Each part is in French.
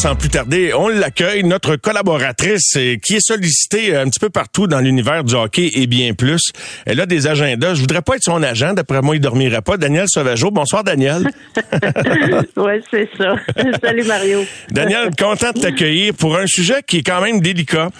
sans plus tarder, on l'accueille, notre collaboratrice euh, qui est sollicitée un petit peu partout dans l'univers du hockey et bien plus. Elle a des agendas. Je voudrais pas être son agent, d'après moi, il dormirait pas. Daniel Sauvageau. Bonsoir, Daniel. oui, c'est ça. Salut, Mario. Daniel, content de t'accueillir pour un sujet qui est quand même délicat.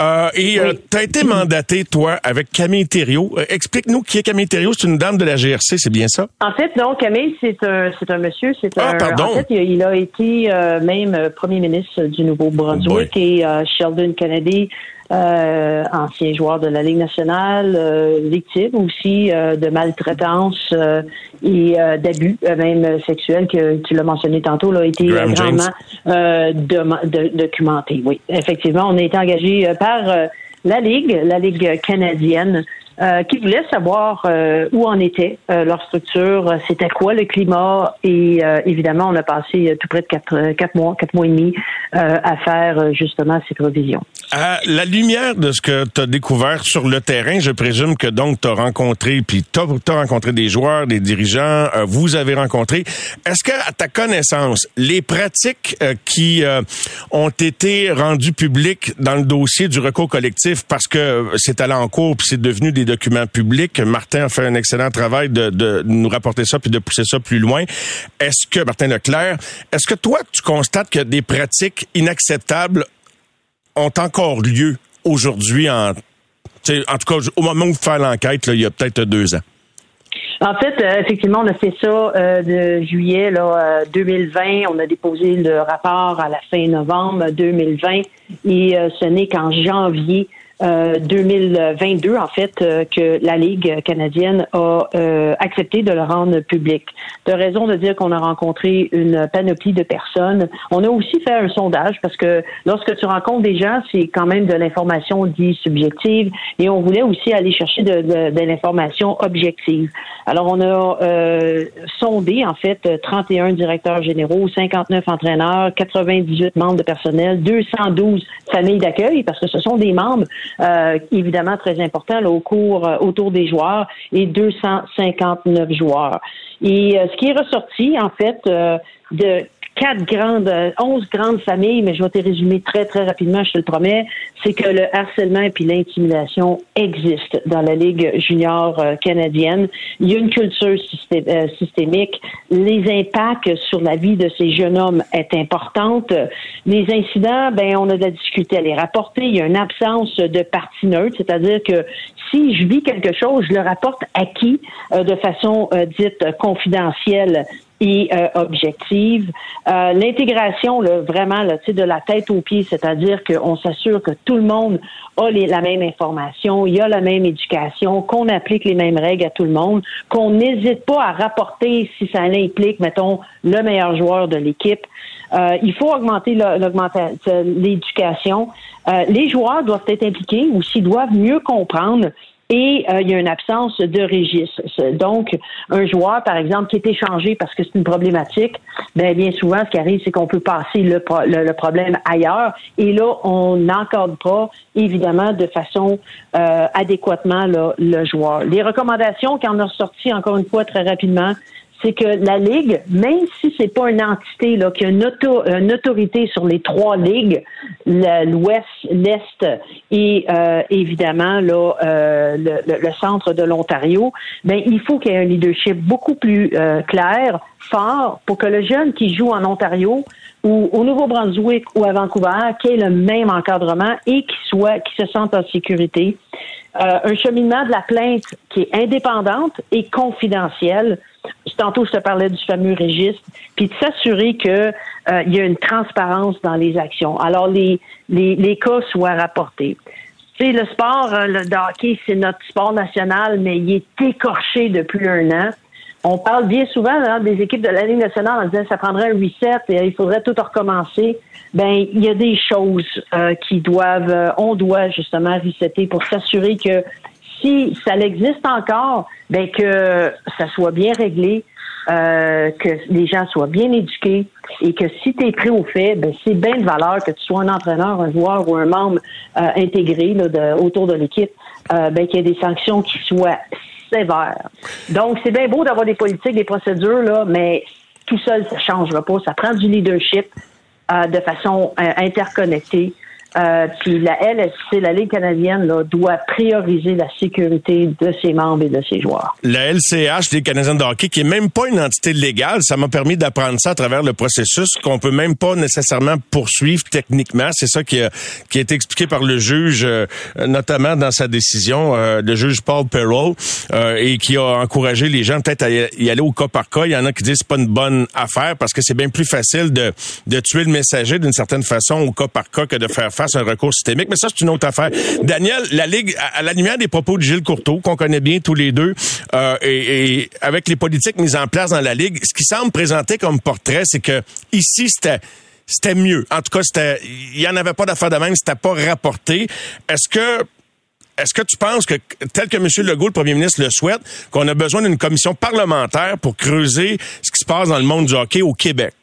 Euh, et euh, tu as été mandaté, toi, avec Camille Thériault. Explique-nous qui est Camille Thériault. C'est une dame de la GRC, c'est bien ça? En fait, non, Camille, c'est un, un monsieur. Ah, un, pardon. En fait, il a, été même premier ministre du Nouveau-Brunswick et euh, Sheldon Kennedy, euh, ancien joueur de la Ligue nationale, euh, victime aussi de maltraitance et d'abus, même sexuels, que tu l'as mentionné tantôt, a été grandement documenté. Oui, effectivement, on a été engagé par la Ligue, la Ligue canadienne, euh, qui voulaient savoir euh, où en était euh, leur structure, c'était quoi le climat et évidemment on a passé tout près de quatre, quatre mois, quatre mois et demi à faire justement cette révision. À la lumière de ce que tu as découvert sur le terrain, je présume que donc tu as rencontré, puis tu as, rencontré des joueurs, des dirigeants, vous avez rencontré. Est-ce que à ta connaissance, les pratiques qui ont été rendues publiques dans le dossier du recours collectif parce que c'est allé en cours puis c'est devenu des documents publics. Martin a fait un excellent travail de, nous rapporter ça puis de pousser ça plus loin. Est-ce que, Martin Leclerc, est-ce que toi, tu constates que des pratiques inacceptables ont encore lieu aujourd'hui en, en tout cas, au moment où vous faites l'enquête, il y a peut-être deux ans? En fait, euh, effectivement, on a fait ça euh, de juillet là, 2020. Euh, on a déposé le rapport à la fin novembre 2020 et ce n'est qu'en janvier 2022, euh, en fait, euh, que la Ligue canadienne a euh, accepté de le rendre public. De raison de dire qu'on a rencontré une panoplie de personnes. On a aussi fait un sondage parce que lorsque tu rencontres des gens, c'est quand même de l'information dit subjective et on voulait aussi aller chercher de, de, de l'information objective. Alors, on a sondé, en fait, 31 directeurs généraux, 59 entraîneurs, 98 membres de personnel, 212 familles d'accueil parce que ce sont des membres euh, évidemment très important au cours euh, autour des joueurs et 259 joueurs. Et euh, ce qui est ressorti en fait de quatre grandes, onze grandes familles, mais je vais te résumer très, très rapidement, je te le promets, c'est que le harcèlement et puis l'intimidation existent dans la Ligue junior canadienne. Il y a une culture systémique. Les impacts sur la vie de ces jeunes hommes est importante. Les incidents, ben, on a de la difficulté à les rapporter. Il y a une absence de partie neutre, c'est-à-dire que si je vis quelque chose, je le rapporte à qui de façon dite confidentielle? Et euh, objective. Euh, L'intégration, vraiment, là, de la tête aux pieds, c'est-à-dire qu'on s'assure que tout le monde a les, la même information, il y a la même éducation, qu'on applique les mêmes règles à tout le monde, qu'on n'hésite pas à rapporter si ça implique, mettons, le meilleur joueur de l'équipe. Euh, il faut augmenter l'éducation. Euh, les joueurs doivent être impliqués ou s'ils doivent mieux comprendre et euh, il y a une absence de registre. Donc, un joueur, par exemple, qui est échangé parce que c'est une problématique, ben, bien souvent, ce qui arrive, c'est qu'on peut passer le, le, problème ailleurs. Et là, on n'encorde pas, évidemment, de façon euh, adéquatement le joueur. Les recommandations qui en ont sorti, encore une fois, très rapidement, c'est que la Ligue, même si c'est pas une entité là, qui a une, autorité sur les trois ligues, l'Ouest, l'Est et euh, évidemment là, euh, le, centre de l'Ontario, ben il faut qu'il y ait un leadership beaucoup plus euh, clair, fort, pour que le jeune qui joue en Ontario ou au Nouveau-Brunswick ou à Vancouver, qu'il ait le même encadrement et qu'il soit, qu'il se sente en sécurité. un cheminement de la plainte qui est indépendante et confidentielle Tantôt, je te parlais du fameux registre, puis de s'assurer qu'il euh, y a une transparence dans les actions. Alors, les, les, les cas soient rapportés. Tu sais, le sport, euh, le hockey, c'est notre sport national, mais il est écorché depuis un an. On parle bien souvent hein, des équipes de la Ligue nationale en disant que ça prendrait un reset et il faudrait tout recommencer. Ben, il y a des choses euh, qui doivent, on doit justement resetter pour s'assurer que si ça existe encore, ben que ça soit bien réglé, euh, que les gens soient bien éduqués et que si tu es pris au fait, ben, c'est bien de valeur que tu sois un entraîneur, un joueur ou un membre euh, intégré là, de, autour de l'équipe, euh, ben, qu'il y ait des sanctions qui soient sévères. Donc, c'est bien beau d'avoir des politiques, des procédures, là, mais tout seul, ça changera pas. Ça prend du leadership de façon interconnectée. Euh, puis la LSC, la Ligue canadienne, doit prioriser la sécurité de ses membres et de ses joueurs. La LCH, Ligue canadienne de hockey, qui est même pas une entité légale, ça m'a permis d'apprendre ça à travers le processus qu'on peut même pas nécessairement poursuivre techniquement. C'est ça qui a, qui a été expliqué par le juge, euh, notamment dans sa décision, euh, le juge Paul Perrault, euh, et qui a encouragé les gens peut-être à y aller au cas par cas. Il y en a qui disent c'est pas une bonne affaire parce que c'est bien plus facile de, de tuer le messager d'une certaine façon au cas par cas que de faire face un recours systémique. Mais ça, c'est une autre affaire. Daniel, la Ligue, à, la lumière des propos de Gilles Courteau, qu'on connaît bien tous les deux, euh, et, avec les politiques mises en place dans la Ligue, ce qui semble présenter comme portrait, c'est que ici, c'était c'était mieux. En tout cas, c'était, il y en avait pas d'affaires de même, c'était pas rapporté. Est-ce que est-ce que tu penses que, tel que M. Legault, le premier ministre, le souhaite, qu'on a besoin d'une commission parlementaire pour creuser ce qui se passe dans le monde du hockey au Québec?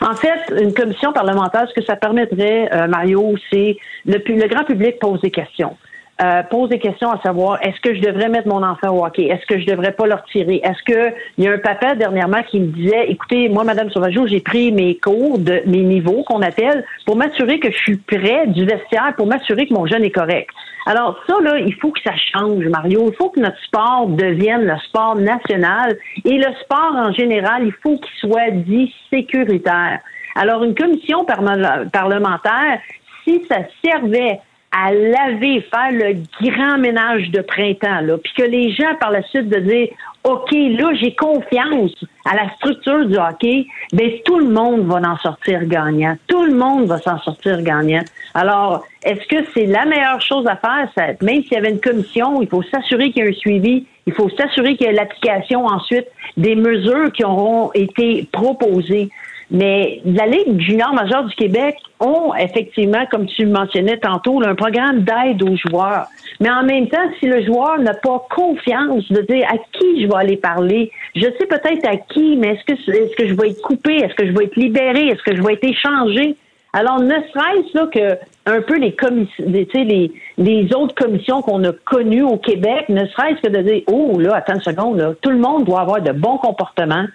En fait, une commission parlementaire, ce que ça permettrait, euh, Mario, c'est le, le grand public pose des questions. Euh, pose des questions à savoir est-ce que je devrais mettre mon enfant au hockey? Est-ce que je devrais pas le retirer? Est-ce que il y a un papa dernièrement qui me disait écoutez, moi, Madame Sauvageau, j'ai pris mes cours de mes niveaux qu'on appelle pour m'assurer que je suis prêt du vestiaire, pour m'assurer que mon jeune est correct. Alors ça là, il faut que ça change, Mario. Il faut que notre sport devienne le sport national et le sport en général, il faut qu'il soit dit sécuritaire. Alors une commission parlementaire, si ça servait à laver, faire le grand ménage de printemps, là, puis que les gens par la suite de dire OK, là, j'ai confiance à la structure du hockey, ben tout le monde va en sortir gagnant. Tout le monde va s'en sortir gagnant. Alors, est-ce que c'est la meilleure chose à faire? Même s'il y avait une commission, il faut s'assurer qu'il y a un suivi, il faut s'assurer qu'il y a l'application ensuite des mesures qui auront été proposées. Mais la Ligue junior majeure du Québec ont effectivement, comme tu le mentionnais tantôt, un programme d'aide aux joueurs. Mais en même temps, si le joueur n'a pas confiance de dire à qui je vais aller parler, je sais peut-être à qui, mais est-ce que, est-ce que je vais être coupé? Est-ce que je vais être libéré? Est-ce que je vais être échangé? Alors, ne serait-ce là que un peu les commissions, les, les autres commissions qu'on a connues au Québec, ne serait-ce que de dire, oh là, attends une seconde, là, tout le monde doit avoir de bons comportements.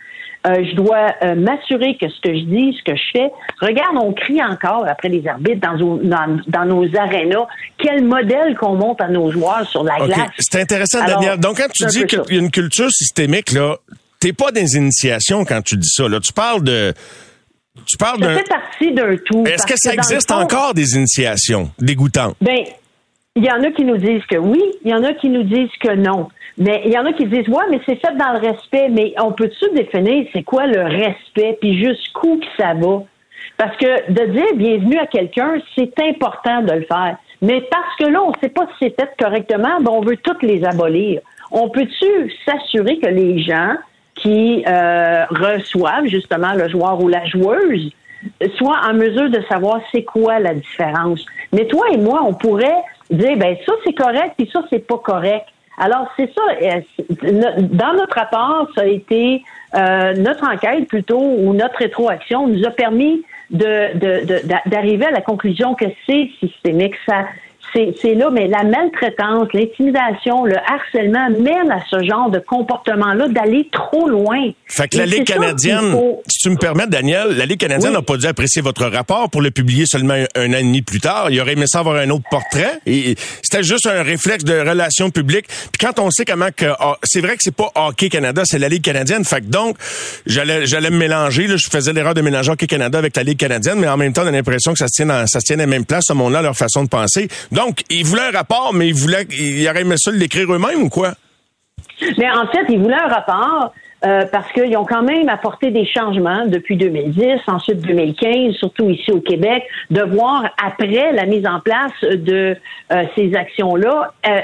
Euh, je dois euh, m'assurer que ce que je dis, ce que je fais. Regarde, on crie encore après les arbitres dans, dans, dans nos arénas. Quel modèle qu'on monte à nos joueurs sur la glace. C'est intéressant, Daniel. Donc, quand tu dis qu'il y a une culture systémique, là, t'es pas des initiations quand tu dis ça. Là, tu parles de tu parles Ça fait partie d'un tout. Est-ce que ça existe encore des initiations dégoûtantes? Ben, il y en a qui nous disent que oui, il y en a qui nous disent que non. Mais il y en a qui disent, ouais, mais c'est fait dans le respect. Mais on peut-tu définir c'est quoi le respect, puis jusqu'où que ça va? Parce que de dire bienvenue à quelqu'un, c'est important de le faire. Mais parce que là, on ne sait pas si c'est fait correctement, ben on veut toutes les abolir. On peut-tu s'assurer que les gens qui euh, reçoivent justement le joueur ou la joueuse soient en mesure de savoir c'est quoi la différence? Mais toi et moi, on pourrait dire, ben ça c'est correct, puis ça c'est pas correct. Alors, c'est ça. Euh, dans notre rapport, ça a été euh, notre enquête plutôt ou notre rétroaction nous a permis de d'arriver à la conclusion que c'est systémique. Ça c'est là, mais la maltraitance, l'intimidation, le harcèlement mène à ce genre de comportement-là d'aller trop loin. Fait que la Ligue canadienne, si tu me permets, Daniel, la Ligue canadienne n'a pas dû apprécier votre rapport pour le publier seulement un, an et demi plus tard. Il aurait aimé ça avoir un autre portrait. Et c'était juste un réflexe de relations publiques. Puis quand on sait comment que ah, c'est vrai que c'est pas Hockey Canada, c'est la Ligue canadienne. Fait que donc j'allais j'allais me mélanger. Là, je faisais l'erreur de mélanger Hockey Canada avec la Ligue canadienne, mais en même temps, on a l'impression que ça se tient dans, ça se tient à la même place, à mon là leur façon de penser. Donc, ils voulaient un rapport, mais ils voulaient, ils auraient aimé ça l'écrire eux-mêmes ou quoi? Mais en fait, ils voulaient un rapport. Euh, parce qu'ils ont quand même apporté des changements depuis 2010, ensuite 2015, surtout ici au Québec, de voir après la mise en place de euh, ces actions-là, euh,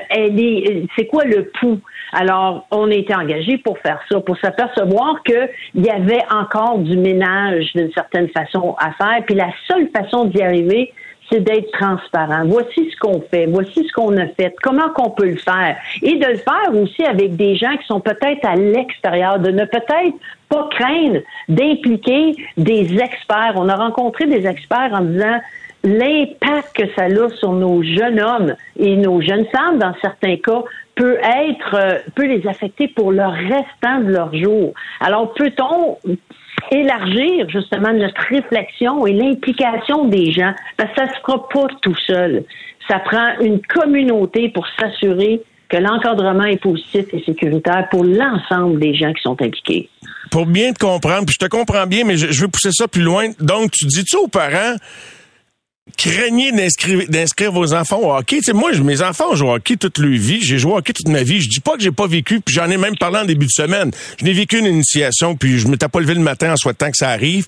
c'est quoi le pouls? Alors, on a été engagé pour faire ça, pour s'apercevoir qu'il y avait encore du ménage d'une certaine façon à faire. Puis la seule façon d'y arriver, c'est d'être transparent. Voici ce qu'on fait, voici ce qu'on a fait, comment qu'on peut le faire. Et de le faire aussi avec des gens qui sont peut-être à l'extérieur, de ne peut-être pas craindre d'impliquer des experts. On a rencontré des experts en disant l'impact que ça a sur nos jeunes hommes et nos jeunes femmes, dans certains cas, peut être, euh, peut les affecter pour le restant de leur jour. Alors, peut-on élargir justement notre réflexion et l'implication des gens? Parce que ça se fera pas tout seul. Ça prend une communauté pour s'assurer que l'encadrement est positif et sécuritaire pour l'ensemble des gens qui sont impliqués. Pour bien te comprendre, puis je te comprends bien, mais je, je veux pousser ça plus loin. Donc, tu dis-tu aux parents, craignez d'inscrire, vos enfants au hockey. Tu sais, moi, mes enfants joué au hockey toute leur vie. J'ai joué au hockey toute ma vie. Je dis pas que j'ai pas vécu, puis j'en ai même parlé en début de semaine. Je n'ai vécu une initiation, puis je m'étais pas levé le matin en souhaitant que ça arrive.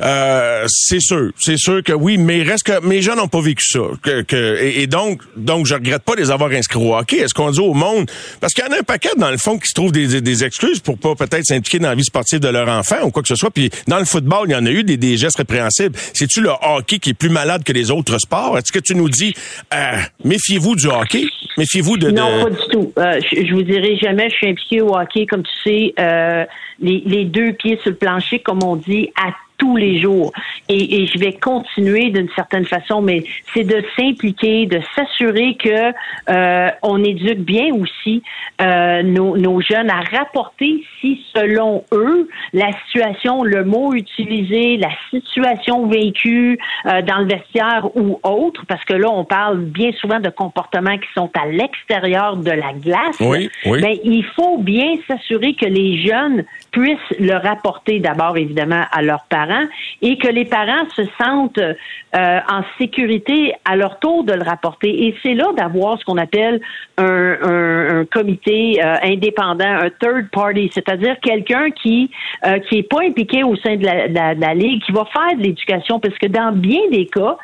Euh, c'est sûr, c'est sûr que oui, mais reste que mes jeunes n'ont pas vécu ça. Que, que et, donc, donc, je regrette pas de les avoir inscrits au hockey. Est-ce qu'on dit au monde? Parce qu'il y en a un paquet dans le fond qui se trouve des, des, excuses pour pas peut-être s'impliquer dans la vie sportive de leur enfant ou quoi que ce soit. Puis dans le football, il y en a eu des, gestes répréhensibles. C'est-tu le hockey qui est plus malade que les autres sports. Est-ce que tu nous dis, euh, méfiez-vous du hockey? Méfiez-vous de, Non, pas du tout. Euh, je, je, vous dirai jamais, je suis impliqué au hockey, comme tu sais, euh, les, les, deux pieds sur le plancher, comme on dit, à tous les jours. Et, et je vais continuer d'une certaine façon, mais c'est de s'impliquer, de s'assurer que euh, on éduque bien aussi euh, nos, nos, jeunes à rapporter si, selon eux, la situation, le mot utilisé, la situation vécue euh, dans le vestiaire ou autre, parce que là, on parle bien souvent de comportements qui sont à l'extérieur de la glace. Oui, oui. Ben, il faut bien s'assurer que les jeunes puissent le rapporter d'abord, évidemment, à leurs parents et que les parents se sentent euh, en sécurité à leur tour de le rapporter. Et c'est là d'avoir ce qu'on appelle un, un, un comité euh, indépendant, un third party, c'est-à-dire quelqu'un qui euh, qui est pas impliqué au sein de la, de la, de la ligue, qui va faire de l'éducation, parce que dans bien des cas,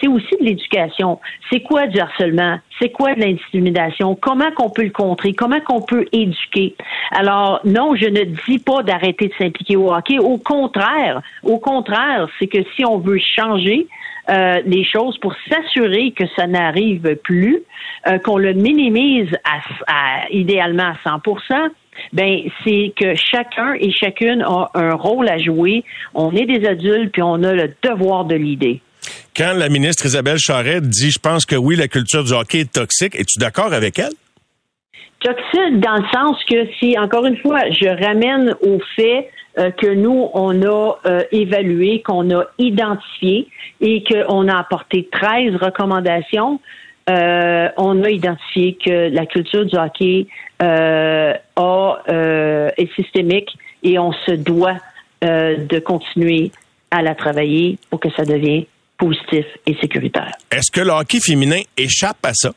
c'est aussi de l'éducation. C'est quoi du harcèlement? C'est quoi de l'intimidation? Comment qu'on peut le contrer? Comment qu'on peut éduquer? Alors, non, je ne dis pas d'arrêter de s'impliquer au hockey. Au contraire, au contraire, c'est que si on veut changer euh, les choses pour s'assurer que ça n'arrive plus, euh, qu'on le minimise à, à, idéalement à 100 ben c'est que chacun et chacune a un rôle à jouer. On est des adultes puis on a le devoir de l'idée. Quand la ministre Isabelle Charette dit, je pense que oui, la culture du hockey est toxique, es-tu d'accord avec elle? Toxique dans le sens que si, encore une fois, je ramène au fait euh, que nous, on a euh, évalué, qu'on a identifié et qu'on a apporté 13 recommandations, euh, on a identifié que la culture du hockey a, est systémique et on se doit de continuer à la travailler pour que ça devienne positif et sécuritaire. Est-ce que le hockey féminin échappe à ça?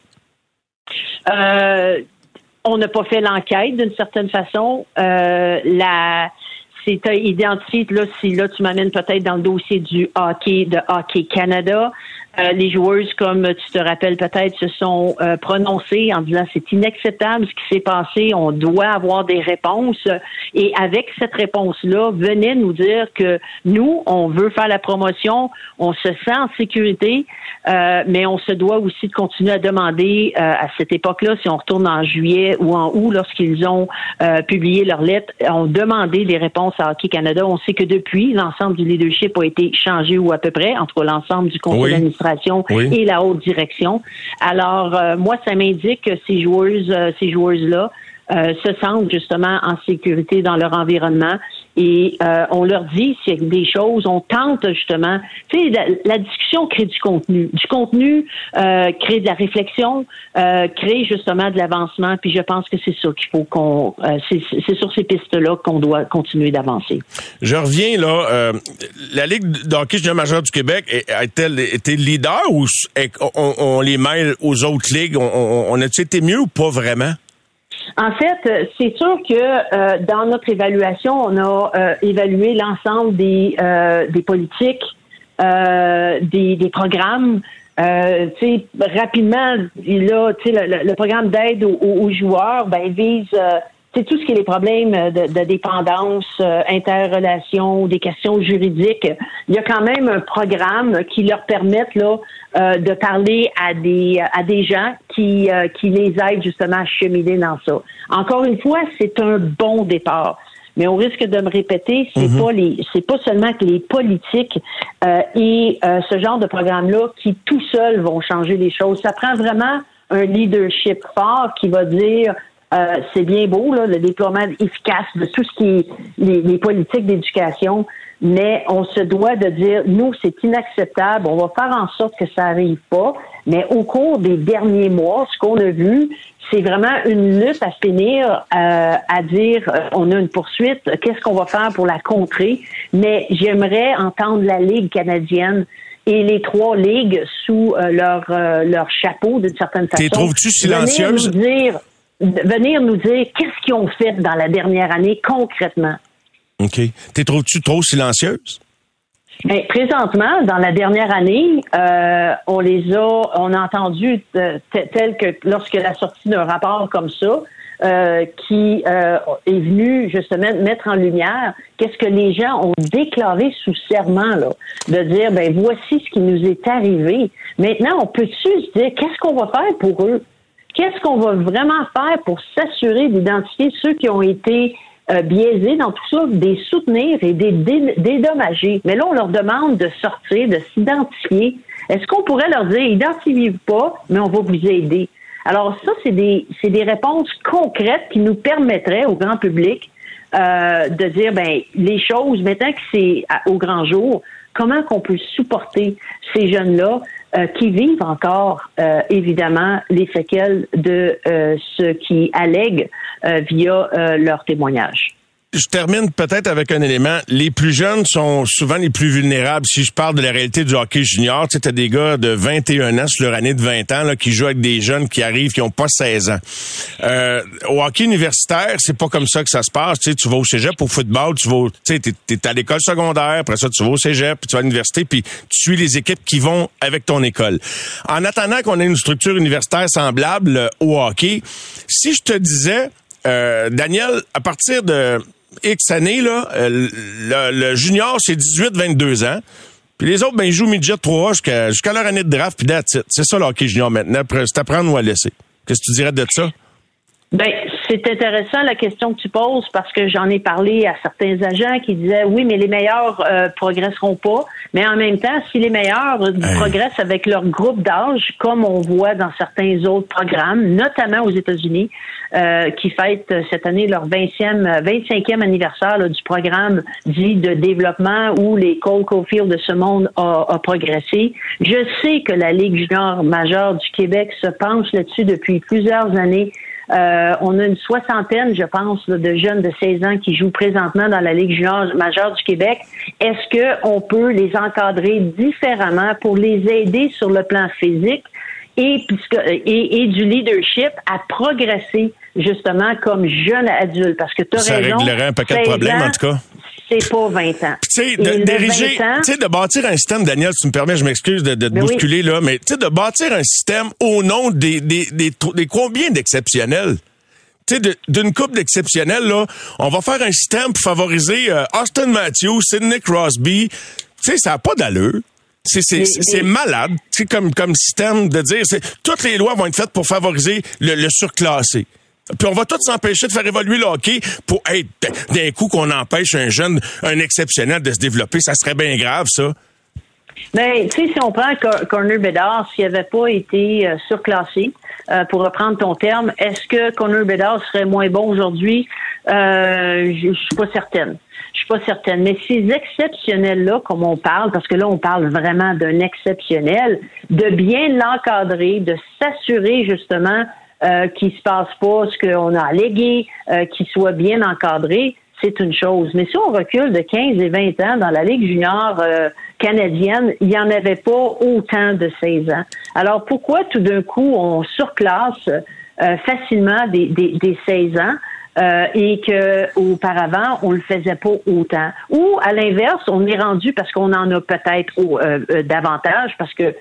On n'a pas fait l'enquête d'une certaine façon. Euh, la c'est identifié, là, si là tu m'amènes peut-être dans le dossier du hockey de Hockey Canada, euh, les joueuses, comme tu te rappelles peut-être, se sont euh, prononcées en disant c'est inacceptable ce qui s'est passé, on doit avoir des réponses. Et avec cette réponse-là, venez nous dire que nous, on veut faire la promotion, on se sent en sécurité, euh, mais on se doit aussi de continuer à demander à cette époque-là, si on retourne en juillet ou en août, lorsqu'ils ont publié leur lettre, ont demandé des réponses à Hockey Canada. On sait que depuis, l'ensemble du leadership a été changé ou à peu près, entre l'ensemble du conseil d'administration et la haute direction. Alors, euh, moi, ça m'indique que ces joueuses, euh, ces joueuses-là euh, se sentent justement en sécurité dans leur environnement et euh, on leur dit s'il y a des choses, on tente justement. Tu sais, la, discussion crée du contenu, du contenu euh, crée de la réflexion, euh, crée justement de l'avancement. Puis je pense que c'est ça qu'il faut qu'on, euh, c'est sur ces pistes-là qu'on doit continuer d'avancer. Je reviens là. Euh, la Ligue de hockey junior majeur du Québec a-t-elle été leader ou on, on, les mêle aux autres ligues? On, on a-t-il été mieux ou pas vraiment? En fait, c'est sûr que euh, dans notre évaluation, on a euh, évalué l'ensemble des, euh, des politiques, des, des, programmes. rapidement, là, le, le, programme d'aide aux, joueurs ben, vise c'est tout ce qui est les problèmes de, dépendance, euh, interrelation, des questions juridiques. Il y a quand même un programme qui leur permet là euh, de parler à des à des gens qui euh, qui les aident justement à cheminer dans ça. Encore une fois, c'est un bon départ. Mais on risque de me répéter, c'est mhm. pas les, c'est pas seulement que les politiques et ce genre de programme-là qui tout seuls vont changer les choses. Ça prend vraiment un leadership fort qui va dire euh, c'est bien beau, là, le déploiement efficace de tout ce qui est les, politiques d'éducation, mais on se doit de dire, nous, c'est inacceptable, on va faire en sorte que ça arrive pas, mais au cours des derniers mois, ce qu'on a vu, c'est vraiment une lutte à finir euh, à dire, euh, on a une poursuite, qu'est-ce qu'on va faire pour la contrer, mais j'aimerais entendre la Ligue canadienne et les trois ligues sous leur leur chapeau d'une certaine façon. T'es trouves-tu silencieuse? dire venir nous dire qu'est-ce qu'ils ont fait dans la dernière année concrètement. OK. T'es trouves-tu trop silencieuse? Ben, présentement, dans la dernière année, euh, on les a, on a entendu tel que lorsque la sortie d'un rapport comme ça, euh, qui euh, est venu justement mettre en lumière qu'est-ce que les gens ont déclaré sous serment là, de dire ben voici ce qui nous est arrivé. Maintenant, on peut-tu se dire qu'est-ce qu'on va faire pour eux? Qu'est-ce qu'on va vraiment faire pour s'assurer d'identifier ceux qui ont été euh, biaisés dans tout ça, des soutenir et des dédommager? Mais là, on leur demande de sortir, de s'identifier. Est-ce qu'on pourrait leur dire, identifiez-vous pas, mais on va vous aider? Alors ça, c'est des, c'est des réponses concrètes qui nous permettraient au grand public euh, de dire, ben les choses, maintenant que c'est au grand jour, comment qu'on peut supporter ces jeunes-là? Euh, qui vivent encore euh, évidemment les séquelles de euh, ce qui allèguent via leur témoignage je termine peut-être avec un élément. Les plus jeunes sont souvent les plus vulnérables. Si je parle de la réalité du hockey junior, tu sais, des gars de 21 ans sur leur année de 20 ans là, qui jouent avec des jeunes qui arrivent qui ont pas 16 ans. Euh, au hockey universitaire, c'est pas comme ça que ça se passe. Tu sais, tu vas au cégep au football, tu vas, tu sais, t'es, es à l'école secondaire, après ça tu vas au cégep, puis tu vas à l'université, puis tu suis les équipes qui vont avec ton école. En attendant qu'on ait une structure universitaire semblable euh, au hockey, si je te disais, euh, Daniel, à partir de X années, là, euh, le, junior, c'est 18-22 ans. Puis les autres, ben, ils jouent midget 3 jusqu'à leur année de draft, puis C'est ça le hockey junior maintenant. C'est à prendre ou à laisser. Qu'est-ce que tu dirais de ça? Ben, c'est intéressant la question que tu poses parce que j'en ai parlé à certains agents qui disaient oui, mais les meilleurs euh, progresseront pas. Mais en même temps, si les meilleurs progressent avec leur groupe d'âge, comme on voit dans certains autres programmes, notamment aux États-Unis, euh, qui fêtent cette année leur 20e, 25e anniversaire du programme dit de développement où les Cole Caulfield de ce monde a, a progressé. Je sais que la Ligue junior majeure du Québec se penche là-dessus depuis plusieurs années euh, on a une soixantaine, je pense, de jeunes de 16 ans qui jouent présentement dans la Ligue junior majeure du Québec. Est-ce qu'on peut les encadrer différemment pour les aider sur le plan physique et, et, et du leadership à progresser justement comme jeune adulte? Parce que tu as Ça réglerait un paquet de problèmes, en tout cas c'est pas 20 ans. Tu sais, de, diriger, tu sais, de bâtir un système, Daniel, tu me permets, je m'excuse de, de te ben bousculer là, mais tu sais, de bâtir un système au nom des, des, des, des combien d'exceptionnels? D'une coupe d'exceptionnels, là, on va faire un système pour favoriser euh, Austin Matthews, Sidney Crosby. Tu sais, ça n'a pas d'allure. C'est c'est malade, c'est comme comme système de dire toutes les lois vont être faites pour favoriser le, le surclassé. Puis on va tous s'empêcher de faire évoluer le hockey pour être d'un coup qu'on empêche un jeune, un exceptionnel de se développer. Ça serait bien grave, ça. Ben, tu sais, si on prend Corner Bedard, s'il n'avait pas été euh, surclassé, euh, pour reprendre ton terme, est-ce que Corner Bedard serait moins bon aujourd'hui? Euh, je suis pas certaine. Je suis pas certaine. Mais ces exceptionnels-là, comme on parle, parce que là, on parle vraiment d'un exceptionnel, de bien l'encadrer, de s'assurer justement euh, qui se passe pas ce qu'on a allégué, euh, qui soit bien encadré, c'est une chose. Mais si on recule de 15 et 20 ans dans la Ligue junior euh, canadienne, il n'y en avait pas autant de 16 ans. Alors pourquoi tout d'un coup on surclasse euh, facilement des, des, des 16 ans? euh, et que auparavant on le faisait pas autant? Ou à l'inverse, on est rendu parce qu'on en a peut-être euh, euh, davantage parce que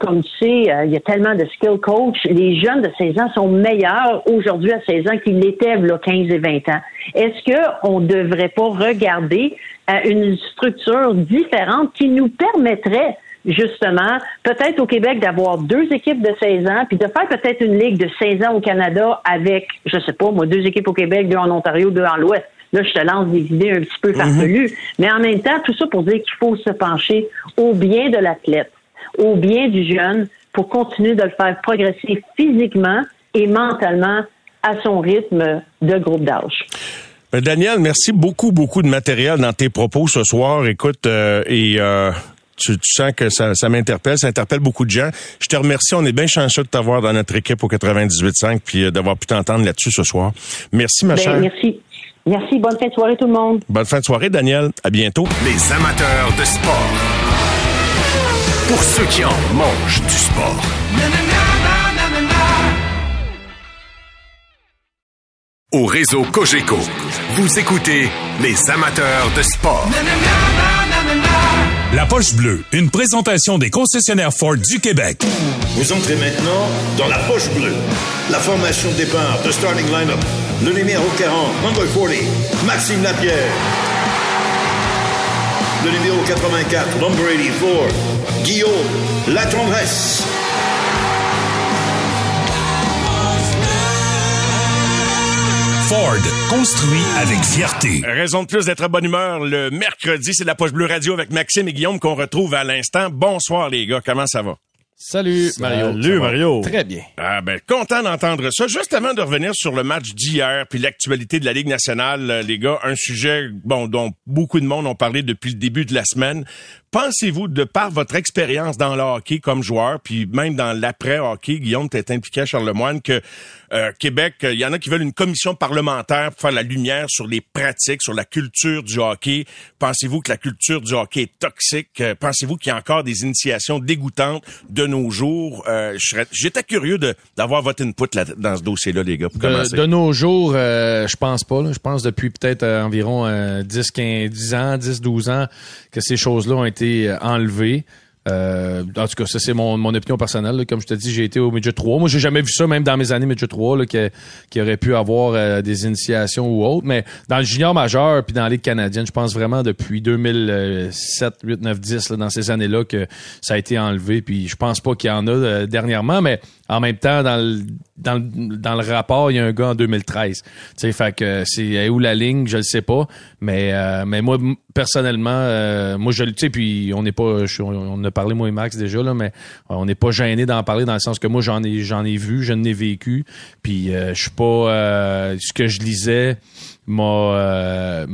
comme tu sais, il y a tellement de skill coach. Les jeunes de 16 ans sont meilleurs aujourd'hui à 16 ans qu'ils l'étaient là 15 et 20 ans. Est-ce que on devrait pas regarder une structure différente qui nous permettrait justement, peut-être au Québec d'avoir deux équipes de 16 ans, puis de faire peut-être une ligue de 16 ans au Canada avec, je sais pas, moi, deux équipes au Québec, deux en Ontario, deux en l'Ouest. Là, je te lance des idées un petit peu mhm. farfelues. Mais en même temps, tout ça pour dire qu'il faut se pencher au bien de l'athlète, au bien du jeune, pour continuer de le faire progresser physiquement et mentalement à son rythme de groupe d'âge. Euh, Daniel, merci beaucoup, beaucoup de matériel dans tes propos ce soir. Écoute, euh, et euh, tu, sens que ça, ça m'interpelle, ça interpelle beaucoup de gens. Je te remercie, on est bien chanceux de t'avoir dans notre équipe au 98.5 puis euh, d'avoir pu t'entendre là-dessus ce soir. Merci, ma ben, chère. Merci. Merci. Bonne fin de soirée, tout le monde. Bonne fin de soirée, Daniel. À bientôt. Les amateurs de sport. Pour ceux qui en mangent du sport. Au réseau Cogeco, vous écoutez les amateurs de sport. La Poche Bleue, une présentation des concessionnaires Ford du Québec. Vous entrez maintenant dans la Poche Bleue. La formation de départ de starting lineup. Le numéro 40, number 40, Maxime Lapierre. Le numéro 84, number 84, Guillaume Latendresse. Ford, construit avec fierté. Raison de plus d'être à bonne humeur le mercredi, c'est la Poche Bleue Radio avec Maxime et Guillaume qu'on retrouve à l'instant. Bonsoir les gars, comment ça va? Salut Mario. Salut Mario. Très bien. Ah ben content d'entendre ça. Juste avant de revenir sur le match d'hier puis l'actualité de la Ligue nationale, euh, les gars, un sujet bon dont beaucoup de monde ont parlé depuis le début de la semaine. Pensez-vous, de par votre expérience dans le hockey comme joueur, puis même dans l'après-hockey, Guillaume, tu impliqué à Charlemagne, que euh, Québec, il y en a qui veulent une commission parlementaire pour faire la lumière sur les pratiques, sur la culture du hockey. Pensez-vous que la culture du hockey est toxique? Euh, pensez-vous qu'il y a encore des initiations dégoûtantes de nos jours? Euh, J'étais curieux d'avoir votre input là, dans ce dossier-là, les gars, pour de, commencer. De nos jours, euh, je pense pas. Je pense depuis peut-être environ 10, 15, 10 ans, 10, 12 ans que ces choses-là ont été euh, enlevé. Euh, en tout cas, ça c'est mon, mon opinion personnelle. Comme je te dis, j'ai été au midget 3. Moi, j'ai jamais vu ça, même dans mes années midget 3, là, qui aurait pu avoir euh, des initiations ou autres. Mais dans le junior majeur puis dans la Ligue canadienne, je pense vraiment depuis 2007, 8, 9, 10, là, dans ces années-là, que ça a été enlevé. Puis je pense pas qu'il y en a dernièrement, mais en même temps, dans le, dans le, dans le rapport, il y a un gars en 2013. Tu sais, fait que c'est où la ligne, je le sais pas. Mais, euh, mais moi, personnellement, euh, moi, je le sais, puis on n'est pas, on a parlé, moi et Max, déjà, là, mais on n'est pas gêné d'en parler dans le sens que moi, j'en ai, j'en ai vu, je n'ai vécu. Puis euh, je suis pas, ce que je lisais m'a,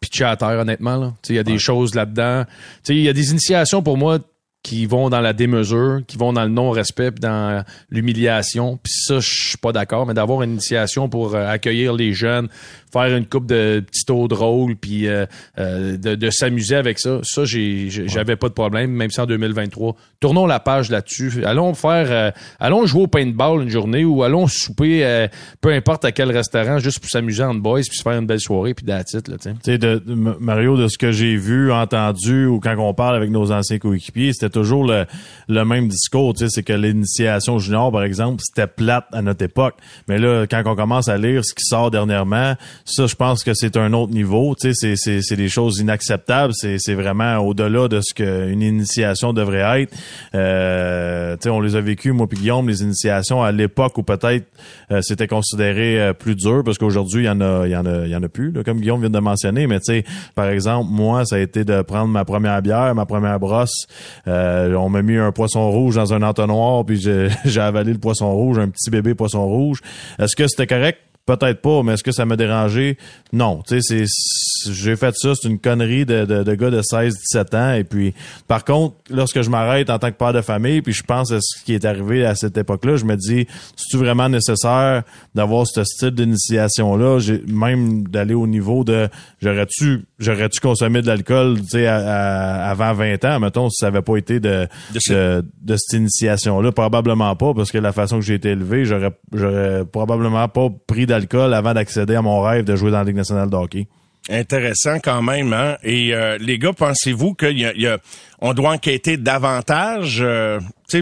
pitché à terre, honnêtement. Il y a des choses là-dedans. Il y a des initiations pour moi qui vont dans la démesure, qui vont dans le non-respect, dans l'humiliation. Puis ça, je suis pas d'accord, mais d'avoir une initiation pour euh, accueillir les jeunes, faire une coupe de petits taux drôles, puis euh, euh, de, s'amuser avec ça, ça, j'avais pas de problème, même si en 2023. Tournons la page là-dessus. Allons faire, allons jouer au paintball une journée ou allons souper, peu importe à quel restaurant, juste pour s'amuser en boys, puis se faire une belle soirée, puis d'attitude, là, tu sais. De, Mario, de ce que j'ai vu, entendu, ou quand on parle avec nos anciens coéquipiers, c'était toujours le, le même discours, tu sais, c'est que l'initiation junior, par exemple, c'était plate à notre époque. Mais là, quand on commence à lire ce qui sort dernièrement, ça, je pense que c'est un autre niveau, tu sais, c'est, c'est, des choses inacceptables, c'est, c'est vraiment au-delà de ce qu'une initiation devrait être. Euh, tu sais, on les a vécues, moi puis Guillaume, les initiations à l'époque où peut-être euh, c'était considéré euh, plus dur, parce qu'aujourd'hui, il y en a, y en a, y en a plus, comme Guillaume vient de mentionner, mais tu sais, par exemple, moi, ça a été de prendre ma première bière, ma première brosse, euh, on m'a mis un poisson rouge dans un entonnoir, puis j'ai avalé le poisson rouge, un petit bébé poisson rouge. Est-ce que c'était correct? Peut-être pas, mais est-ce que ça m'a dérangé? Non. Tu sais, j'ai fait ça, c'est une connerie de, de, de gars de 16, 17 ans. Et puis, par contre, lorsque je m'arrête en tant que père de famille, puis je pense à ce qui est arrivé à cette époque-là, je me dis, c'est-tu vraiment nécessaire d'avoir ce style d'initiation-là? Même d'aller au niveau de, j'aurais-tu j'aurais-tu consommé de l'alcool, à- à- avant 20 ans, mettons, si ça avait pas été de, De de, de cette initiation-là? Probablement pas, parce que la façon que j'ai été élevé, j'aurais, j'aurais probablement pas pris d'alcool avant d'accéder à mon rêve de jouer dans la Ligue nationale de hockey. Intéressant quand même, hein? Et euh, les gars, pensez-vous qu'il y a, y a- on doit enquêter davantage, euh,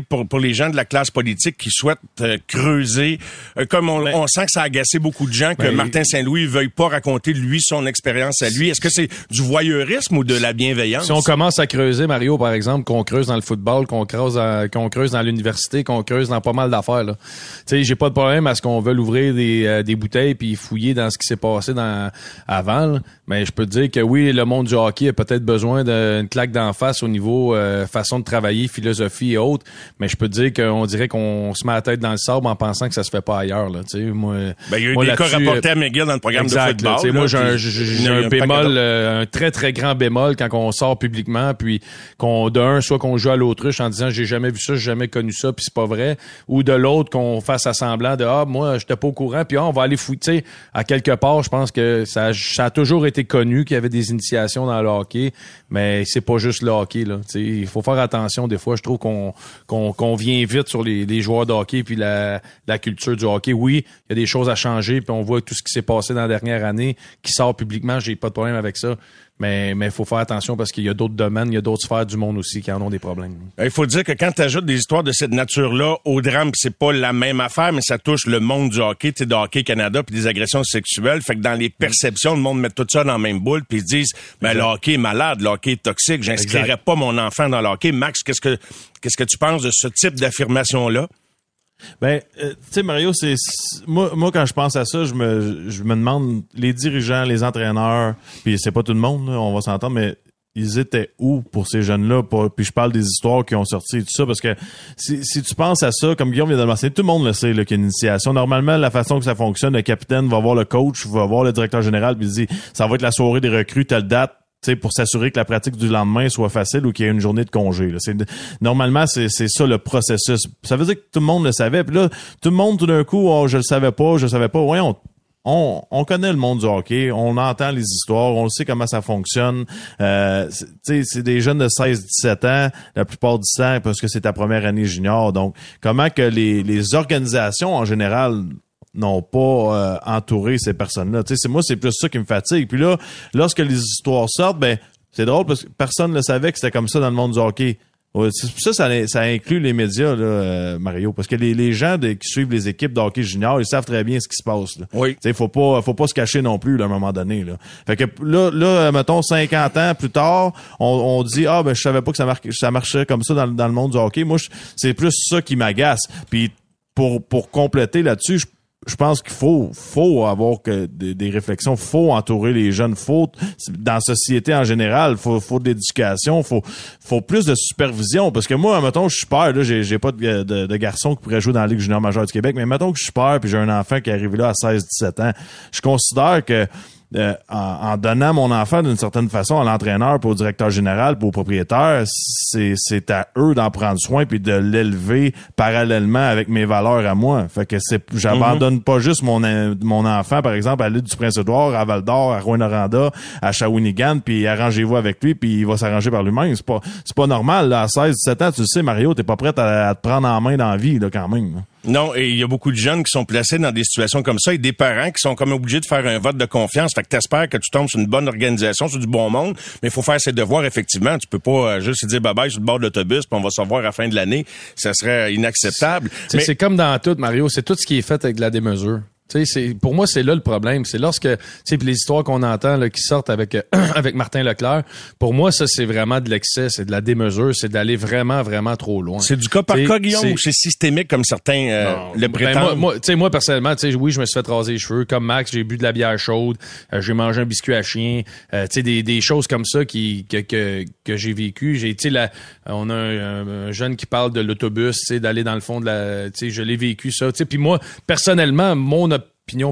pour, pour les gens de la classe politique qui souhaitent euh, creuser, euh, comme on, on sent que ça a agacé beaucoup de gens que Ben, Martin Saint-Louis veuille pas raconter lui son expérience à lui. Est-ce que c'est du voyeurisme ou de la bienveillance? Si on commence à creuser, Mario, par exemple, qu'on creuse dans le football, qu'on creuse, dans- qu'on creuse dans l'université, qu'on creuse dans pas mal d'affaires, là. Tu sais, j'ai pas de problème à ce qu'on veuille ouvrir des, euh, des bouteilles puis fouiller dans ce qui s'est passé dans, avant, là. Mais je peux te dire que oui, le monde du hockey a peut-être besoin d'une claque d'en face au niveau euh, façon de travailler, philosophie et autres. Mais je peux te dire qu'on dirait qu'on se met la tête dans le sable en pensant que ça se fait pas ailleurs, là. Tu sais, moi, Ben, il y a eu moi, des cas rapportés à McGill dans le programme Exact, de football. tu sais, là, moi, j'ai un, j'ai- un bémol, euh, un très, très grand bémol quand on sort publiquement, puis qu'on, d'un, soit qu'on joue à l'autruche en disant j'ai jamais vu ça, j'ai jamais connu ça, puis c'est pas vrai, ou de l'autre qu'on fasse à semblant de ah, moi, j'étais pas au courant, puis ah, on va aller fouiller. À quelque part, je pense que ça, a- ça a toujours été connu qu'il y avait des initiations dans le hockey, mais c'est pas juste le hockey, là. Tu sais, il faut faire attention des fois. Je trouve qu'on, qu'on, vient vite sur les, les joueurs de hockey puis la, la culture du hockey. Oui, il y a des choses à changer, puis on voit tout ce qui s'est passé dans la dernière année qui sort publiquement. J'ai pas de problème avec ça. Mais mais faut faire attention parce qu'il y a d'autres domaines, il y a d'autres sphères du monde aussi qui en ont des problèmes. Il faut dire que quand tu ajoutes des histoires de cette nature-là au drame, pis c'est pas la même affaire, mais ça touche le monde du hockey, tu sais, de Hockey Canada, puis des agressions sexuelles. Fait que dans les perceptions, le monde met tout ça dans la même boule, puis ils disent, ben le hockey est malade, le hockey est toxique, j'inscrirai pas mon enfant dans le hockey. Max, qu'est-ce que qu'est-ce que tu penses de ce type d'affirmation-là? Ben, euh, tu sais, Mario, c'est moi, moi quand je pense à ça, je me, je me demande les dirigeants, les entraîneurs, puis c'est pas tout le monde, là, on va s'entendre, mais ils étaient où pour ces jeunes-là? Puis je parle des histoires qui ont sorti et tout ça, parce que si, si tu penses à ça, comme Guillaume vient de le mentionner, tout le monde le sait qu'il y a une initiation. Normalement, la façon que ça fonctionne, le capitaine va voir le coach, va voir le directeur général, puis il dit ça va être la soirée des recrues, telle date, sais, pour s'assurer que la pratique du lendemain soit facile ou qu'il y ait une journée de congé. C'est, normalement, c'est, c'est ça le processus. Ça veut dire que tout le monde le savait. Puis là, tout le monde, tout d'un coup, oh, je le savais pas, je le savais pas. Voyons, on, on connaît le monde du hockey, on entend les histoires, on sait comment ça fonctionne. Euh, c'est- c'est des jeunes de 16-17 ans, la plupart du temps, parce que c'est ta première année junior. Donc, comment que les, les organisations en général n'ont pas euh, entouré ces personnes-là. Tu sais, c'est moi, c'est plus ça qui me fatigue. Puis là, lorsque les histoires sortent, ben c'est drôle parce que personne ne savait que c'était comme ça dans le monde du hockey. Ouais, ça, ça, ça inclut les médias, là, euh, Mario, parce que les, les gens de- qui suivent les équipes de hockey junior, ils savent très bien ce qui se passe. Là. Oui. Tu sais, faut pas, faut pas se cacher non plus là, à un moment donné. Là. Fait que là, là, mettons 50 ans plus tard, on, on dit ah ben je savais pas que ça, mar- ça marchait comme ça dans, le- dans le monde du hockey. Moi, c'est plus ça qui m'agace. Puis pour pour compléter là-dessus, je pense qu'il faut faut avoir que des, des réflexions, faut entourer les jeunes, faut dans la société en général, faut faut de l'éducation, faut faut plus de supervision. Parce que moi mettons je suis père là, j'ai j'ai pas de, de, de garçon qui pourrait jouer dans la Ligue junior majeure du Québec, mais mettons que je suis père puis j'ai un enfant qui est arrivé là à 16 17 ans, je considère que euh, en, en donnant mon enfant d'une certaine façon à l'entraîneur, puis au directeur général, puis au propriétaire, c'est c'est à eux d'en prendre soin puis de l'élever parallèlement avec mes valeurs à moi. Fait que c'est j'abandonne pas juste mon en- mon enfant par exemple à l'île du Prince-Édouard, à Val-d'Or, à Rouyn-Noranda, à Shawinigan, puis arrangez-vous avec lui puis il va s'arranger par lui-même. C'est pas c'est pas normal là, à 16 17 ans, tu le sais Mario, t'es pas prêt à, à te prendre en main dans la vie là quand même. Non, et il y a beaucoup de jeunes qui sont placés dans des situations comme ça et des parents qui sont comme obligés de faire un vote de confiance. Fait que t'espères que tu tombes sur une bonne organisation, sur du bon monde, mais il faut faire ses devoirs effectivement. Tu peux pas euh, juste dire bye bye sur le bord de l'autobus puis on va se revoir à la fin de l'année. Ça serait inacceptable. Mais- C'est comme dans tout, Mario, c'est tout ce qui est fait avec de la démesure. C'est pour moi c'est là le problème, c'est lorsque tu sais les histoires qu'on entend là, qui sortent avec euh, avec Martin Leclerc, pour moi ça c'est vraiment de l'excès, c'est de la démesure, c'est d'aller vraiment vraiment trop loin. C'est du cas par cas, Guillaume, c'est- ou c'est systémique comme certains euh, le Ben, prétendent? moi, moi, tu sais, moi, personnellement, tu sais, oui, je me suis fait raser les cheveux. Comme Max, j'ai bu de la bière chaude. euh, j'ai mangé un biscuit à chien. tu sais, des, des choses comme ça qui, que, que, que j'ai vécu. J'ai, tu sais, on a un, un jeune qui parle de l'autobus, tu sais, d'aller dans le fond de la, tu sais, je l'ai vécu ça. Tu sais, puis moi, personnellement, mon opinion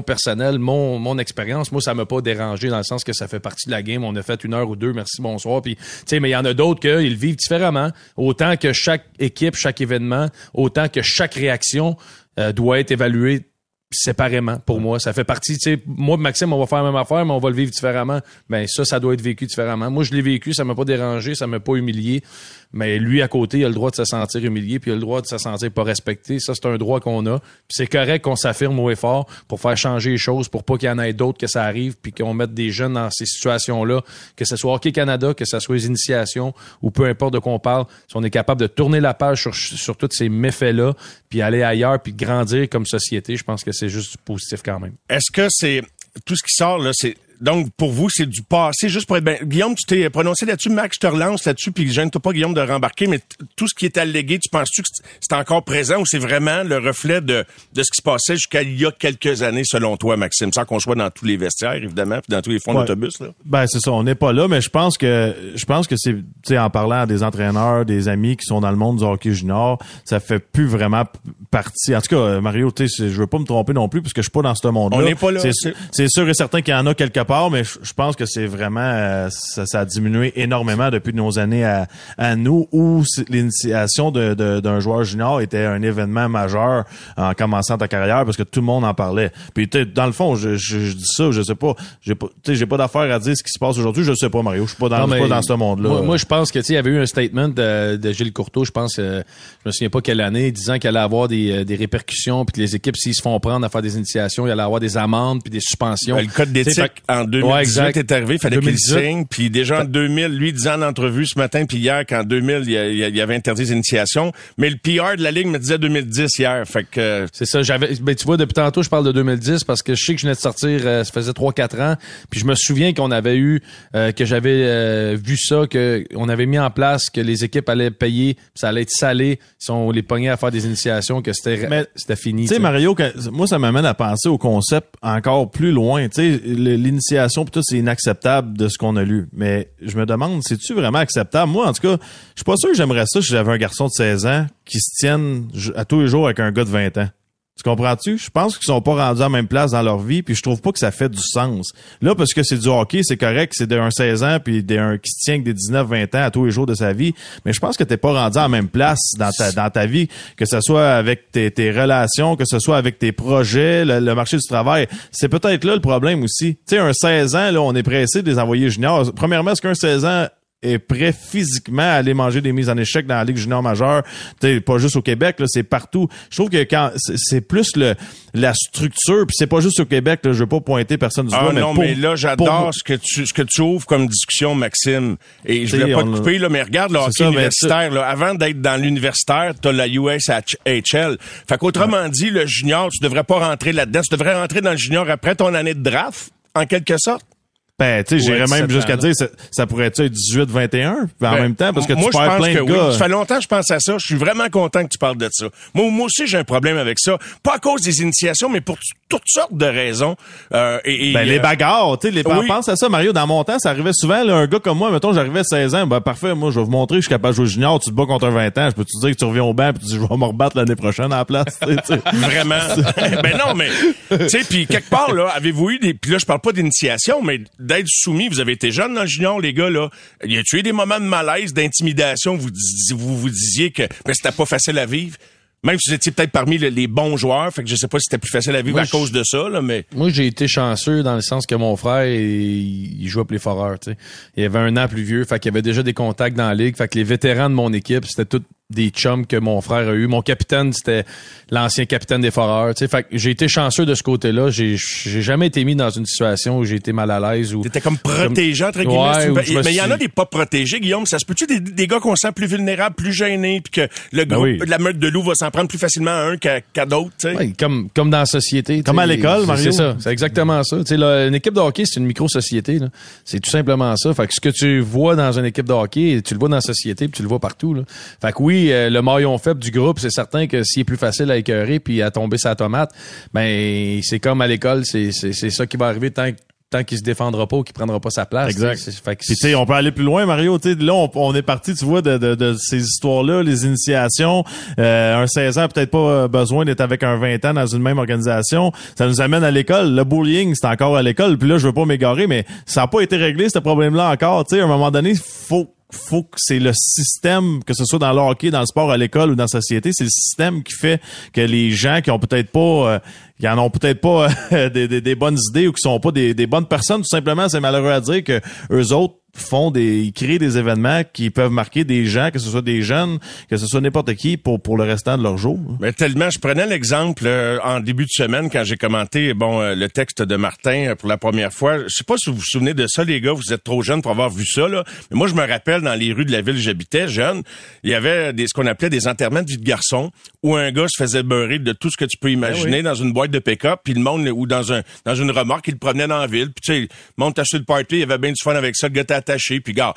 personnelle, mon, mon expérience, moi, ça m'a pas dérangé dans le sens que ça fait partie de la game. On a fait une heure ou deux, merci, bonsoir. Puis, tu mais il y en a d'autres qui le vivent différemment. Autant que chaque équipe, chaque événement, autant que chaque réaction euh, doit être évaluée séparément pour moi. Ça fait partie, tu sais, moi Maxime, on va faire la même affaire, mais on va le vivre différemment. Ben ça, ça doit être vécu différemment. Moi, je l'ai vécu, ça m'a pas dérangé, ça m'a pas humilié. Mais lui, à côté, il a le droit de se sentir humilié, puis il a le droit de se sentir pas respecté. Ça, c'est un droit qu'on a. Puis c'est correct qu'on s'affirme haut et fort pour faire changer les choses, pour pas qu'il y en ait d'autres que ça arrive, puis qu'on mette des jeunes dans ces situations-là, que ce soit Hockey Canada, que ce soit les initiations, ou peu importe de quoi on parle, si on est capable de tourner la page sur, sur tous ces méfaits-là, puis aller ailleurs, puis grandir comme société, je pense que c'est juste positif quand même. Est-ce que c'est tout ce qui sort là, c'est donc pour vous c'est du passé juste pour être ben Guillaume, tu t'es prononcé là-dessus, Max, je te relance là-dessus, puis gêne-toi pas Guillaume de rembarquer, mais tout ce qui est allégué, tu penses-tu que c'est encore présent ou c'est vraiment le reflet de, de ce qui se passait jusqu'à il y a quelques années selon toi, Maxime, sans qu'on soit dans tous les vestiaires évidemment, puis dans tous les fonds Ouais. d'autobus là? Ben c'est ça, on n'est pas là, mais je pense que je pense que c'est tu sais en parlant à des entraîneurs, des amis qui sont dans le monde du hockey junior, ça fait plus vraiment partie. En tout cas, Mario, tu sais, je veux pas me tromper non plus parce que je suis pas dans ce monde-là. On n'est pas là, c'est sûr et certain qu'il y en a quelque part, mais je, je pense que c'est vraiment euh, ça, ça a diminué énormément depuis nos années à, à nous où l'initiation de, de- d'un joueur junior était un événement majeur en commençant ta carrière parce que tout le monde en parlait. Puis tu sais, dans le fond, je, je, je dis ça, je sais pas, j'ai pas, tu sais, j'ai pas d'affaire à dire ce qui se passe aujourd'hui. Je sais pas, Mario. Je suis pas dans, Non, mais pas dans ce monde-là. Moi, moi, je pense que tu sais, il y avait eu un statement de, de Gilles Courteau, je pense, euh, je me souviens pas quelle année, disant qu'il allait avoir des, euh, des répercussions, puis que les équipes, s'ils se font prendre à faire des initiations, il allait avoir des amendes puis des suspensions. Ben, le code d'éthique en 2018 Ouais, exact. est arrivé, fallait qu'il 2018. signe, puis déjà en 2000, lui disant en entrevue ce matin puis hier qu'en 2000 il y avait interdit les initiations, mais le PR de la ligue me disait 2010 hier, fait que euh, C'est ça, j'avais ben tu vois depuis tantôt je parle de 2010 parce que je sais que je venais de sortir euh, ça faisait 3 4 ans, puis je me souviens qu'on avait eu euh, que j'avais euh, vu ça que on avait mis en place que les équipes allaient payer, puis ça allait être salé si on les pognait à faire des initiations que c'était Mais, c'était fini. Tu sais. Mario, quand- moi, ça m'amène à penser au concept encore plus loin. Tu sais, le- c'est inacceptable de ce qu'on a lu. Mais je me demande, c'est-tu vraiment acceptable? Moi, en tout cas, je suis pas sûr que j'aimerais ça si j'avais un garçon de 16 ans qui se tienne à tous les jours avec un gars de 20 ans. Tu comprends-tu? Je pense qu'ils sont pas rendus à la même place dans leur vie, puis je trouve pas que ça fait du sens. Là, parce que c'est du hockey, c'est correct, c'est d'un 16 ans, puis d'un qui se tient avec des 19-20 ans à tous les jours de sa vie, mais je pense que t'es pas rendu à la même place dans ta, dans ta vie, que ce soit avec tes, relations, que ce soit avec tes projets, le, le marché du travail. C'est peut-être là le problème aussi. Tu sais, un 16 ans, là, on est pressé de les envoyer juniors. Premièrement, est-ce qu'un 16 ans est prêt physiquement à aller manger des mises en échec dans la Ligue junior majeure, T'sais, pas juste au Québec, là, c'est partout. Je trouve que quand c'est plus le la structure, puis c'est pas juste au Québec, là, je veux pas pointer personne du Ah doigt, mais non, pour- mais là, pour- j'adore ce que tu ce que tu ouvres comme discussion, Maxime. Et je voulais pas te couper, là, mais regarde le hockey ça, universitaire. Là, avant d'être dans l'universitaire, t'as la USHL. Fait qu'autrement dit, le junior, tu devrais pas rentrer là-dedans. Tu devrais rentrer dans le junior après ton année de draft, en quelque sorte. Ben, tu sais, j'irais même 17 jusqu'à dire, ça, ça pourrait être 18-21, puis en Ben, même temps, parce que moi, tu perds plein que de oui. gars. Ça fait longtemps que je pense à ça. Je suis vraiment content que tu parles de ça. Moi, moi aussi, j'ai un problème avec ça. Pas à cause des initiations, mais pour toutes sortes de raisons. Euh, et, et, Ben, les euh, bagarres, tu sais, les oui. pense à ça, Mario. Dans mon temps, ça arrivait souvent, là, un gars comme moi, mettons, j'arrivais à 16 ans, ben, parfait, moi, je vais vous montrer, que je suis capable de jouer junior, tu te bats contre un 20 ans, je peux te dire que tu reviens au banc, puis tu dis, je vais me rebattre l'année prochaine à la place. Vraiment. ben non, mais tu sais, puis quelque part là, avez-vous eu des, puis là je parle pas d'initiation, mais d'être soumis. Vous avez été jeune dans le junior, les gars là. Y a-tu eu des moments de malaise, d'intimidation, vous vous vous disiez que ben, c'était pas facile à vivre. Même si vous étiez peut-être parmi le- les bons joueurs, fait que je sais pas si c'était plus facile à vivre Moi, à cause de ça, là, mais Moi, j'ai été chanceux dans le sens que mon frère, il, il jouait pour les Foreurs, tu sais. Il avait un an plus vieux, fait qu'il y avait déjà des contacts dans la ligue, fait que les vétérans de mon équipe, c'était tous des chums que mon frère a eu. Mon capitaine, c'était l'ancien capitaine des Foreurs, tu sais. Fait que j'ai été chanceux de ce côté-là. J'ai, j'ai jamais été mis dans une situation où j'ai été mal à l'aise ou... t'étais comme protégé entre guillemets. Ouais, mais il y en a des pas protégés, Guillaume. Ça se peut-tu des, des gars qu'on sent plus vulnérables, plus gênés, puis que le groupe oui. de la meute de loup va s'en prendre plus facilement à un qu'à, qu'à d'autres, tu sais? Ouais, comme comme dans la société. Comme à l'école, Mario. C'est ça, c'est exactement ça. Tu sais, là, une équipe de hockey, c'est une micro-société. là. C'est tout simplement ça. Fait que ce que tu vois dans une équipe de hockey, tu le vois dans la société, puis tu le vois partout. Là. Fait que oui, euh, le maillon faible du groupe, c'est certain que s'il est plus facile à écœurer puis à tomber sa tomate, ben c'est comme à l'école, c'est c'est c'est ça qui va arriver tant que tant qu'il se défendra pas ou qu'il prendra pas sa place. Exact. tu sais. C'est- Fait que Puis tu sais, on peut aller plus loin, Mario. Tu sais, là, on, on est parti, tu vois, de, de, de ces histoires-là, les initiations. Euh, un 16 ans, peut-être pas euh, besoin d'être avec un 20 ans dans une même organisation. Ça nous amène à l'école. Le bullying, c'est encore à l'école. Puis là, je veux pas m'égarer, mais ça n'a pas été réglé, ce problème-là encore. Tu sais, à un moment donné, faut faut que c'est le système, que ce soit dans le hockey, dans le sport, à l'école ou dans la société, c'est le système qui fait que les gens qui ont peut-être pas, euh, qui en ont peut-être pas euh, des, bonnes idées ou qui sont pas des, des bonnes personnes, tout simplement, c'est malheureux à dire que eux autres font des ils créent des événements qui peuvent marquer des gens que ce soit des jeunes que ce soit n'importe qui pour pour le restant de leur jour Mais tellement, je prenais l'exemple euh, en début de semaine quand j'ai commenté bon euh, le texte de Martin euh, pour la première fois. Je sais pas si vous vous souvenez de ça, les gars. Vous êtes trop jeunes pour avoir vu ça, là. Mais moi, je me rappelle dans les rues de la ville où j'habitais, jeune, il y avait des ce qu'on appelait des enterrements de vie de garçon où un gars se faisait beurrer de tout ce que tu peux imaginer dans une boîte de pick-up, puis le monde ou dans un dans une remorque, il le promenait dans la ville. Puis tu sais, le monde t'achetait le party, il y avait bien du fun avec ça, le gars attaché, puis gars.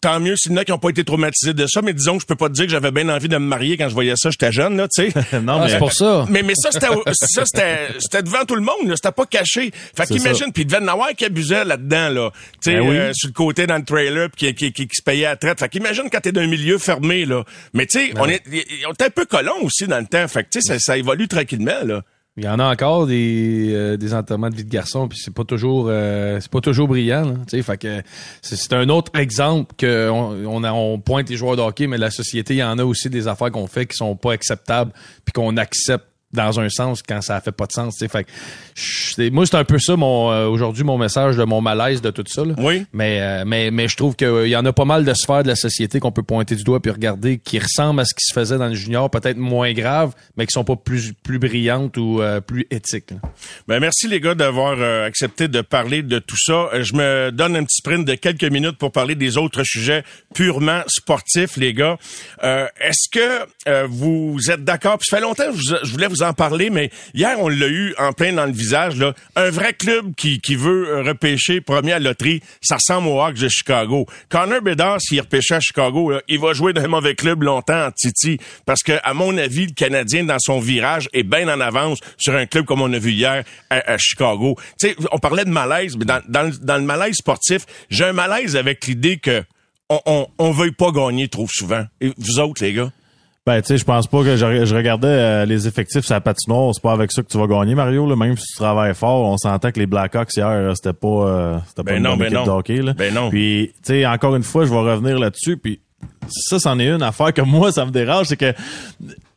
Tant mieux s'il y en a qui n'ont pas été traumatisés de ça, mais disons que je peux pas te dire que j'avais bien envie de me marier quand je voyais ça, j'étais jeune, là, tu sais. non mais c'est pour ça. Mais, mais ça, c'était, ça, c'était, c'était devant tout le monde, là. C'était pas caché. Fait qu'imagine, puis il devait en avoir qui abusait là-dedans, là. Tu sais, Ben oui. euh, sur le côté dans le trailer, puis qui, qui, qui, qui se payait à la traite. Fait qu'imagine quand t'es dans un milieu fermé, là. Mais tu sais, Ben on est, on était un peu colons aussi dans le temps. Fait que tu sais, ça, ça évolue tranquillement, là. Il y en a encore des, euh, des enterrements de vie de garçon, puis c'est pas toujours euh, c'est pas toujours brillant. Là, tu sais, fait que c'est, un autre exemple que on, on, on pointe les joueurs de hockey, mais la société, il y en a aussi des affaires qu'on fait qui sont pas acceptables, puis qu'on accepte dans un sens quand ça fait pas de sens. tu sais. Fait que moi, c'est un peu ça mon euh, aujourd'hui mon message de mon malaise de tout ça. là. Oui. Mais, euh, mais, mais je trouve qu'il y en a pas mal de sphères de la société qu'on peut pointer du doigt puis regarder qui ressemblent à ce qui se faisait dans le junior, peut-être moins grave, mais qui sont pas plus, plus brillantes ou euh, plus éthiques. là. Ben merci les gars d'avoir euh, accepté de parler de tout ça. Euh, Je me donne un petit sprint de quelques minutes pour parler des autres sujets purement sportifs, les gars. Euh, Est-ce que euh, vous êtes d'accord? Puis ça fait longtemps que je voulais vous en parler, mais hier on l'a eu en plein dans le visage. Là. Un vrai club qui, qui veut euh, repêcher premier à la loterie, ça ressemble aux Hawks de Chicago. Connor Bedard, s'il repêchait à Chicago, il va jouer dans un mauvais club longtemps en Titi, parce que à mon avis, le Canadien dans son virage est bien en avance sur un club comme on a vu hier à, Chicago. On parlait de malaise, mais dans, dans, le- malaise sportif, j'ai un malaise avec l'idée que on, on, on veuille pas gagner trop souvent. Et vous autres, les gars? Ben, tu sais, je pense pas que je, je regardais euh, les effectifs sur la patinoire. C'est pas avec ça que tu vas gagner, Mario. Là. Même si tu travailles fort, on s'entend que les Blackhawks hier, c'était pas, euh, c'était pas Ben une non, bonne ben équipe non. de hockey. Là. Ben non. Puis, tu sais, encore une fois, je vais revenir là-dessus. Puis ça, c'en est une affaire que moi, ça me dérange, c'est que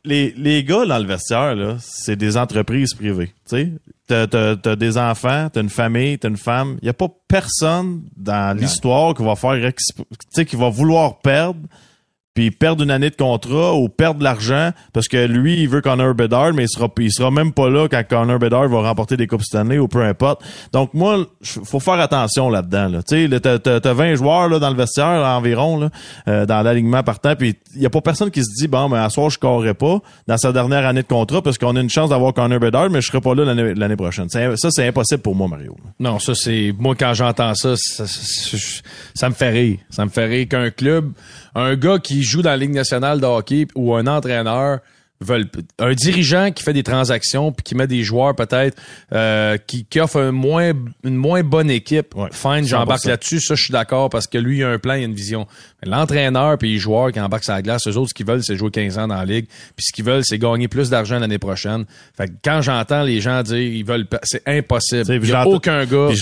les, les gars dans le vestiaire, là, c'est des entreprises privées. Tu sais, t'as, t'as, des enfants, t'as une famille, t'as une femme. Il y a pas personne dans l'histoire qui va faire, exp- tu sais, qui va vouloir perdre puis perdre une année de contrat ou perdre de l'argent parce que lui, il veut Connor Bedard, mais il sera, il sera même pas là quand Connor Bedard va remporter des Coupes Stanley ou peu importe. Donc, moi, faut faire attention là-dedans. Là. Tu sais, t'as, t'as- t'as 20 joueurs là, dans le vestiaire environ, là, euh, dans l'alignement partant, puis il y a pas personne qui se dit, bon, mais à soir, je corrais pas dans sa dernière année de contrat parce qu'on a une chance d'avoir Connor Bedard, mais je serai pas là l'année, prochaine. Ça, c'est impossible pour moi, Mario. Non, ça c'est moi quand j'entends ça, ça, ça, ça me fait rire. Ça me fait rire qu'un club, un gars qui joue dans la Ligue nationale de hockey ou un entraîneur veulent un dirigeant qui fait des transactions puis qui met des joueurs peut-être euh, qui, qui offre un moins une moins bonne équipe. Ouais, Fine, j'embarque 100%. là-dessus, ça je suis d'accord parce que lui il a un plan, il a une vision. L'entraîneur puis les joueurs qui embarquent sur la glace, eux autres ce qu'ils veulent c'est jouer 15 ans dans la ligue, puis ce qu'ils veulent c'est gagner plus d'argent l'année prochaine. Fait que quand j'entends les gens dire ils veulent c'est impossible. Il puis y a aucun gars je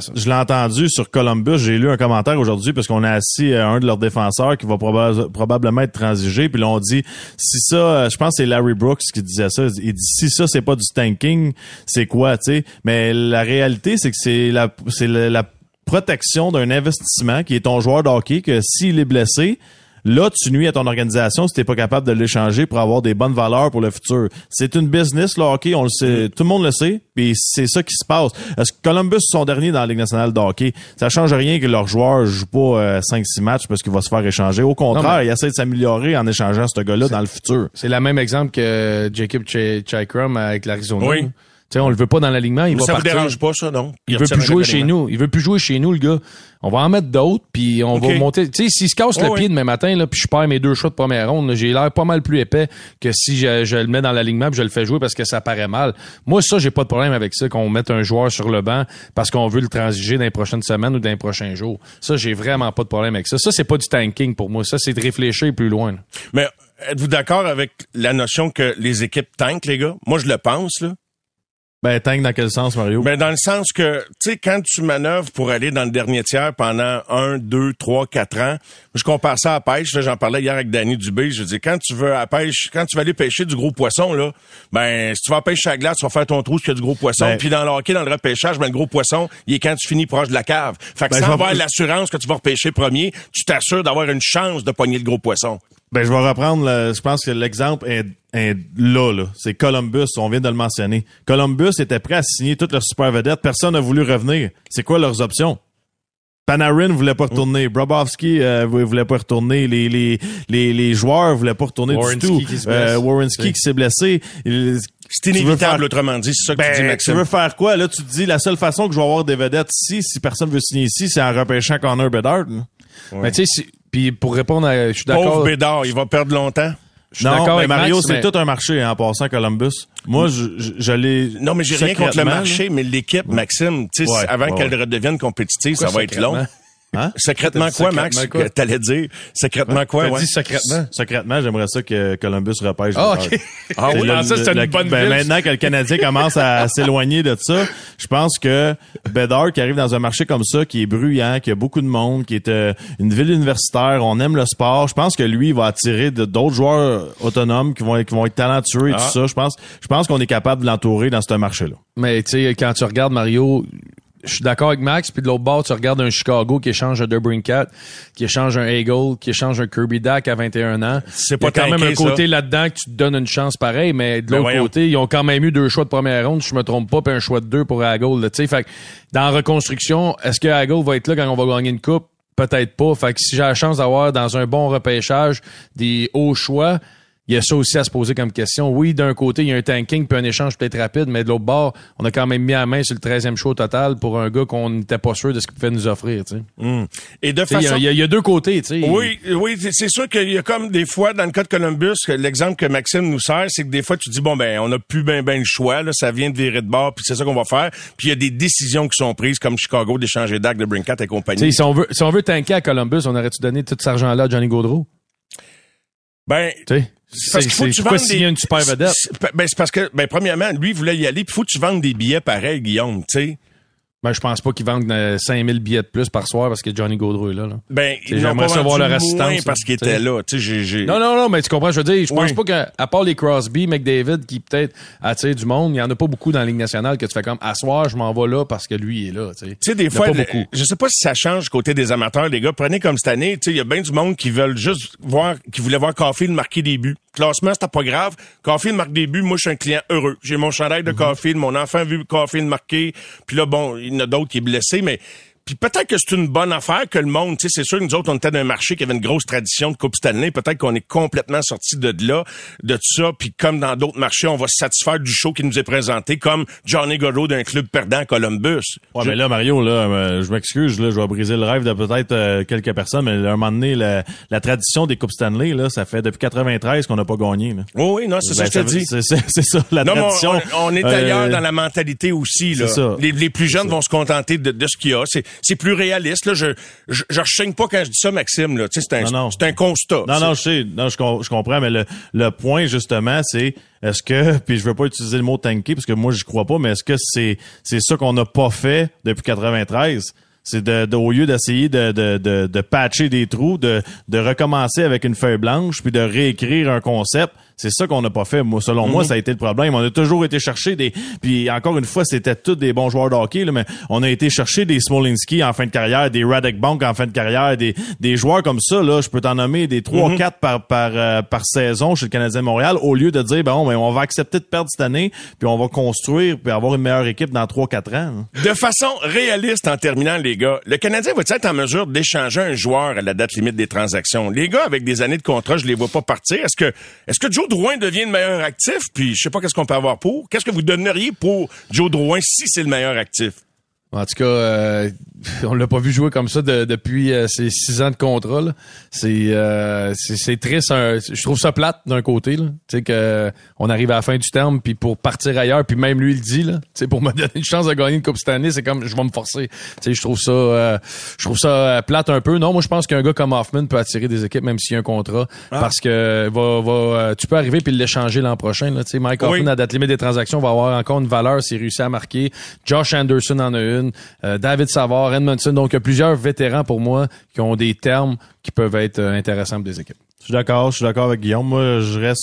ça. je l'ai entendu sur Columbus. J'ai lu un commentaire aujourd'hui parce qu'on a assis euh, un de leurs défenseurs qui va proba- probablement être transigé. Puis là, on dit, si ça, euh, je pense que c'est Larry Brooks qui disait ça. Il dit, si ça, c'est pas du tanking, c'est quoi, tu sais? Mais la réalité, c'est que c'est la, c'est la, la protection d'un investissement qui est ton joueur de hockey que s'il est blessé, Là, tu nuis à ton organisation si t'es pas capable de l'échanger pour avoir des bonnes valeurs pour le futur. C'est une business, le hockey, on le sait, tout le monde le sait, puis c'est ça qui se passe. Est-ce que Columbus sont derniers dans la Ligue nationale de hockey? Ça change rien que leur joueur joue pas euh, 5-6 matchs parce qu'il va se faire échanger. Au contraire, Non, mais- il essaie de s'améliorer en échangeant ce gars-là dans le futur. C'est le même exemple que Jacob Ch- Chikrum avec l'Arizona. Oui. Tu sais, on le veut pas dans l'alignement, il va ça vous partir. dérange pas, ça, non? Il veut plus jouer chez nous. Il veut plus jouer chez nous, le gars. On va en mettre d'autres, puis on va monter. Tu sais, s'il se casse le pied demain matin, là, puis je perds mes deux choix de première ronde, j'ai l'air pas mal plus épais que si je, je le mets dans l'alignement puis je le fais jouer parce que ça paraît mal. Moi, ça, j'ai pas de problème avec ça, qu'on mette un joueur sur le banc parce qu'on veut le transiger dans les prochaines semaines ou dans les prochains jours. Ça, j'ai vraiment pas de problème avec ça. Ça, c'est pas du tanking pour moi. Ça, c'est de réfléchir plus loin. là. Mais êtes-vous d'accord avec la notion que les équipes tankent, les gars? Moi, je le pense, là. Ben, tank dans quel sens, Mario? Ben, dans le sens que, tu sais, quand tu manœuvres pour aller dans le dernier tiers pendant un, deux, trois, quatre ans, je compare ça à la pêche. Là, j'en parlais hier avec Danny Dubé. Je dis, quand tu veux à la pêche, quand tu vas aller pêcher du gros poisson, là, ben, si tu vas pêcher à la glace, tu vas faire ton trou s'il y a du gros poisson. Ben- Puis dans le hockey, dans le repêchage, ben, le gros poisson, il est quand tu finis proche de la cave. Fait que Ben, sans avoir l'assurance que tu vas repêcher premier, tu t'assures d'avoir une chance de pogner le gros poisson. Ben, je vais reprendre, le- je pense que l'exemple est, est là, là. C'est Columbus, on vient de le mentionner. Columbus était prêt à signer toute leur super vedette. Personne n'a voulu revenir. C'est quoi leurs options? Panarin voulait pas retourner. Brobovski euh, voulait pas retourner. Les, les, les, les joueurs voulaient pas retourner Werenski du tout. Euh, Warrenski qui s'est blessé. Il- C'est tu inévitable, faire- autrement dit. C'est ça que tu dis, Ben, tu Maxime. veux faire quoi? Là, tu te dis, la seule façon que je vais avoir des vedettes ici, si personne veut signer ici, c'est en repêchant Connor Bedard. Mais tu sais, si- puis pour répondre à, je suis Pauvre d'accord. Bédard, il va perdre longtemps. Je suis Non, d'accord mais avec Mario, Max, c'est mais- tout un marché hein, en passant Columbus. Moi, je, je, je l'ai. Non, mais j'ai rien contre le secrètement, marché, mais l'équipe, Maxime, tu sais, Ouais, avant ouais, qu'elle ouais. redevienne compétitive, ça va être long. secrètement? Hein? Secrètement quoi, Max? Secrètement quoi? que T'allais dire? Secrètement quoi, T'as ouais. dit secrètement? Secrètement, j'aimerais ça que Columbus repêche. Ah, ok. Ah oui, que c'était Le- une bonne ben. Maintenant que le Canadien commence à s'éloigner de ça, je pense que Bedard qui arrive dans un marché comme ça, qui est bruyant, qui a beaucoup de monde, qui est euh, une ville universitaire, on aime le sport. Je pense que lui il va attirer d'autres joueurs autonomes qui vont être, qui vont être talentueux et Ah. tout ça. Je pense, je pense qu'on est capable de l'entourer dans ce marché-là. Mais tu sais, quand tu regardes Mario, je suis d'accord avec Max, puis de l'autre bord, tu regardes un Chicago qui échange un Debrincat, qui échange un Eagle, qui échange un Kirby Dack à 21 ans. C'est Il y pas a quand même un côté là-dedans que tu te donnes une chance pareille, mais de Ben l'autre côté, ils ont quand même eu deux choix de première ronde, si je me trompe pas, puis un choix de deux pour Hagel. là, Tu sais, fait que dans la reconstruction, est-ce que Hagel va être là quand on va gagner une coupe? Peut-être pas. Fait que si j'ai la chance d'avoir dans un bon repêchage des hauts choix, il y a ça aussi à se poser comme question. Oui, d'un côté, il y a un tanking puis un échange peut-être rapide, mais de l'autre bord, on a quand même mis la main sur le 13e choix au total pour un gars qu'on n'était pas sûr de ce qu'il pouvait nous offrir. tu sais. Et de Tu sais, Il y, a- façon... il y a- il y a deux côtés. tu sais. Oui, oui, c'est- sûr qu'il y a comme des fois, dans le cas de Columbus, l'exemple que Maxime nous sert, c'est que des fois, tu dis, bon, ben, on n'a plus ben, ben le choix, là, ça vient de virer de bord, puis c'est ça qu'on va faire. Puis il y a des décisions qui sont prises, comme Chicago, d'échanger d'actes de Brinkat et Tu sais, compagnie. si on veut, si on veut tanker à Columbus, on aurait-tu donné tout cet argent-là à Johnny Gaudreau? Ben, parce qu'il faut que tu pourquoi vendes signer des- une super vedette? c'est- Ben, c'est parce que, ben, premièrement, lui, il voulait y aller, puis faut que tu vendes des billets pareils, Guillaume, tu sais. Ben, je pense pas qu'ils vendent euh, 5000 billets de plus par soir parce que Johnny Gaudreau est là. là. Ben, j'aimerais pas ça voir vendu leur assistance, parce qu'il était là, Non, non, non, mais tu comprends, je veux dire, je pense Oui. pas qu'à à part les Crosby, McDavid, qui peut-être attirent du monde, il y en a pas beaucoup dans la Ligue nationale que tu fais comme, à soir, je m'en vais là parce que lui est là, tu sais. Des Il y en a fois, pas beaucoup. je sais pas si ça change du côté des amateurs, les gars. Prenez comme cette année, tu sais, il y a bien du monde qui veulent juste voir, qui voulait voir Caulfield marquer des buts. Classement, c'était pas grave. Caulfield marque des buts. Moi, je suis un client heureux. J'ai mon chandail de Caulfield. Mon enfant a vu Caulfield marquer. Puis là, bon, il y en a d'autres qui est blessé, mais puis peut-être que c'est une bonne affaire que le monde, tu sais, c'est sûr que nous autres, on était d'un marché qui avait une grosse tradition de Coupe Stanley. Peut-être qu'on est complètement sorti de là, de tout ça. Puis comme dans d'autres marchés, on va se satisfaire du show qui nous est présenté, comme Johnny Godreau d'un club perdant à Columbus. Ouais, Je- mais là, Mario, là, euh, je m'excuse, là, je vais briser le rêve de peut-être euh, quelques personnes, mais à un moment donné, la, la tradition des Coupes Stanley, là, ça fait depuis 93 qu'on n'a pas gagné. Là. Oui, oui, non, c'est ça Ben, que je te dis. C'est ça, la Non, mais tradition. on, on est Euh, ailleurs dans la mentalité aussi. Là. c'est ça. Les, les plus jeunes vont se contenter de, de ce qu'il y a. C'est, c'est plus réaliste. Là. Je, je, je rechigne pas quand je dis ça, Maxime. Là. Tu sais, C'est, un, Non, non. c'est un constat. Non, non, je sais, non, je, com- je comprends, mais le, le point justement, c'est est-ce que, puis je veux pas utiliser le mot tanker parce que moi j'y crois pas, mais est-ce que c'est c'est ça qu'on n'a pas fait depuis 93? C'est de, de- au lieu d'essayer de, de, de, de patcher des trous, de, de recommencer avec une feuille blanche, puis de réécrire un concept. C'est ça qu'on n'a pas fait. Moi, selon moi, ça a été le problème. On a toujours été chercher des. Puis encore une fois, c'était tous des bons joueurs de hockey, là, mais on a été chercher des Smolinski en fin de carrière, des Radek Bank en fin de carrière, des, des joueurs comme ça. Là, je peux t'en nommer des 3 quatre par par euh, par saison chez le Canadien de Montréal. Au lieu de dire bon, ben on va accepter de perdre cette année, puis on va construire puis avoir une meilleure équipe dans 3-4 ans. De façon réaliste, en terminant, les gars, le Canadien va-t-il être en mesure d'échanger un joueur à la date limite des transactions? Les gars, avec des années de contrat, je les vois pas partir. Est-ce que, est-ce que Joe Drouin devient le meilleur actif? Puis, je sais pas qu'est-ce qu'on peut avoir pour. Qu'est-ce que vous donneriez pour Joe Drouin si c'est le meilleur actif? En tout cas, euh, on l'a pas vu jouer comme ça de- depuis euh, ses six ans de contrat. C'est euh, c'est triste. un- je trouve ça plate d'un côté. Tu sais que on arrive à la fin du terme, puis pour partir ailleurs, puis même lui il le dit là. Tu sais pour me donner une chance de gagner une coupe cette année, c'est comme je vais me forcer. Tu sais je trouve ça euh, je trouve ça euh, plate un peu. Non, moi je pense qu'un gars comme Hoffman peut attirer des équipes même s'il y a un contrat, parce que va va euh, tu peux arriver puis l'échanger l'an prochain. Là. Tu sais Mike Oui. Hoffman à date limite des transactions va avoir encore une valeur s'il réussit à marquer. Josh Anderson en a une, euh, David Savard, Edmondson. Donc, il y a plusieurs vétérans pour moi qui ont des termes qui peuvent être euh, intéressants pour des équipes. Je suis d'accord, je suis d'accord avec Guillaume. Moi, je reste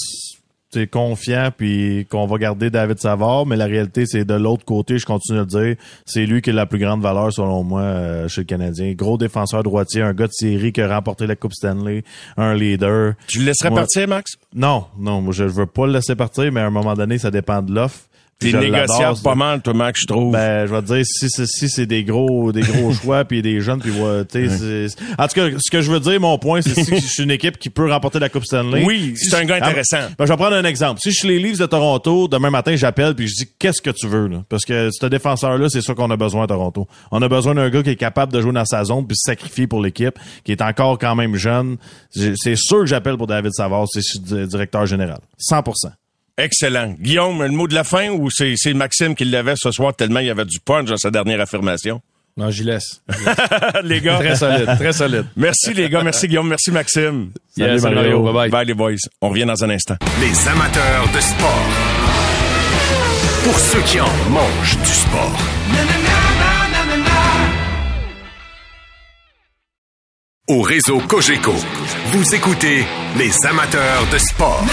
tu sais, confiant puis qu'on va garder David Savard, mais la réalité, c'est de l'autre côté, je continue de le dire, c'est lui qui a la plus grande valeur, selon moi, euh, chez le Canadien. Gros défenseur droitier, un gars de série qui a remporté la Coupe Stanley, un leader. Tu le laisserais Moi- partir, Max? Non, non, moi, je veux pas le laisser partir, mais à un moment donné, ça dépend de l'offre. T'es négociable pas mal, toi, Max, je trouve. Ben, je vais te dire, si, c'est- si c'est des gros, des gros choix, puis des jeunes, puis ouais, tu sais, en tout cas, ce que je veux dire, mon point, c'est si je suis une équipe qui peut remporter la Coupe Stanley. Oui, Si c'est un gars Ah, intéressant. Ben, je vais prendre un exemple. Si je suis les Leafs de Toronto, demain matin, j'appelle puis je dis qu'est-ce que tu veux, là? Parce que ce défenseur-là, c'est ça qu'on a besoin à Toronto. On a besoin d'un gars qui est capable de jouer dans sa zone puis se sacrifier pour l'équipe, qui est encore quand même jeune. C'est sûr que j'appelle pour David Savard, c'est le directeur général. 100%. Excellent. Guillaume, le mot de la fin ou c'est c'est Maxime qui l'avait ce soir tellement il y avait du punch dans sa dernière affirmation? Non, j'y laisse. les gars. Très solide, très solide. Merci les gars, merci Guillaume, merci Maxime. Yes, salut, Mario. Bye bye. Bye les boys. On revient dans un instant. Les amateurs de sport. Pour ceux qui en mangent du sport. Au réseau Cogeco, vous écoutez les amateurs de sport.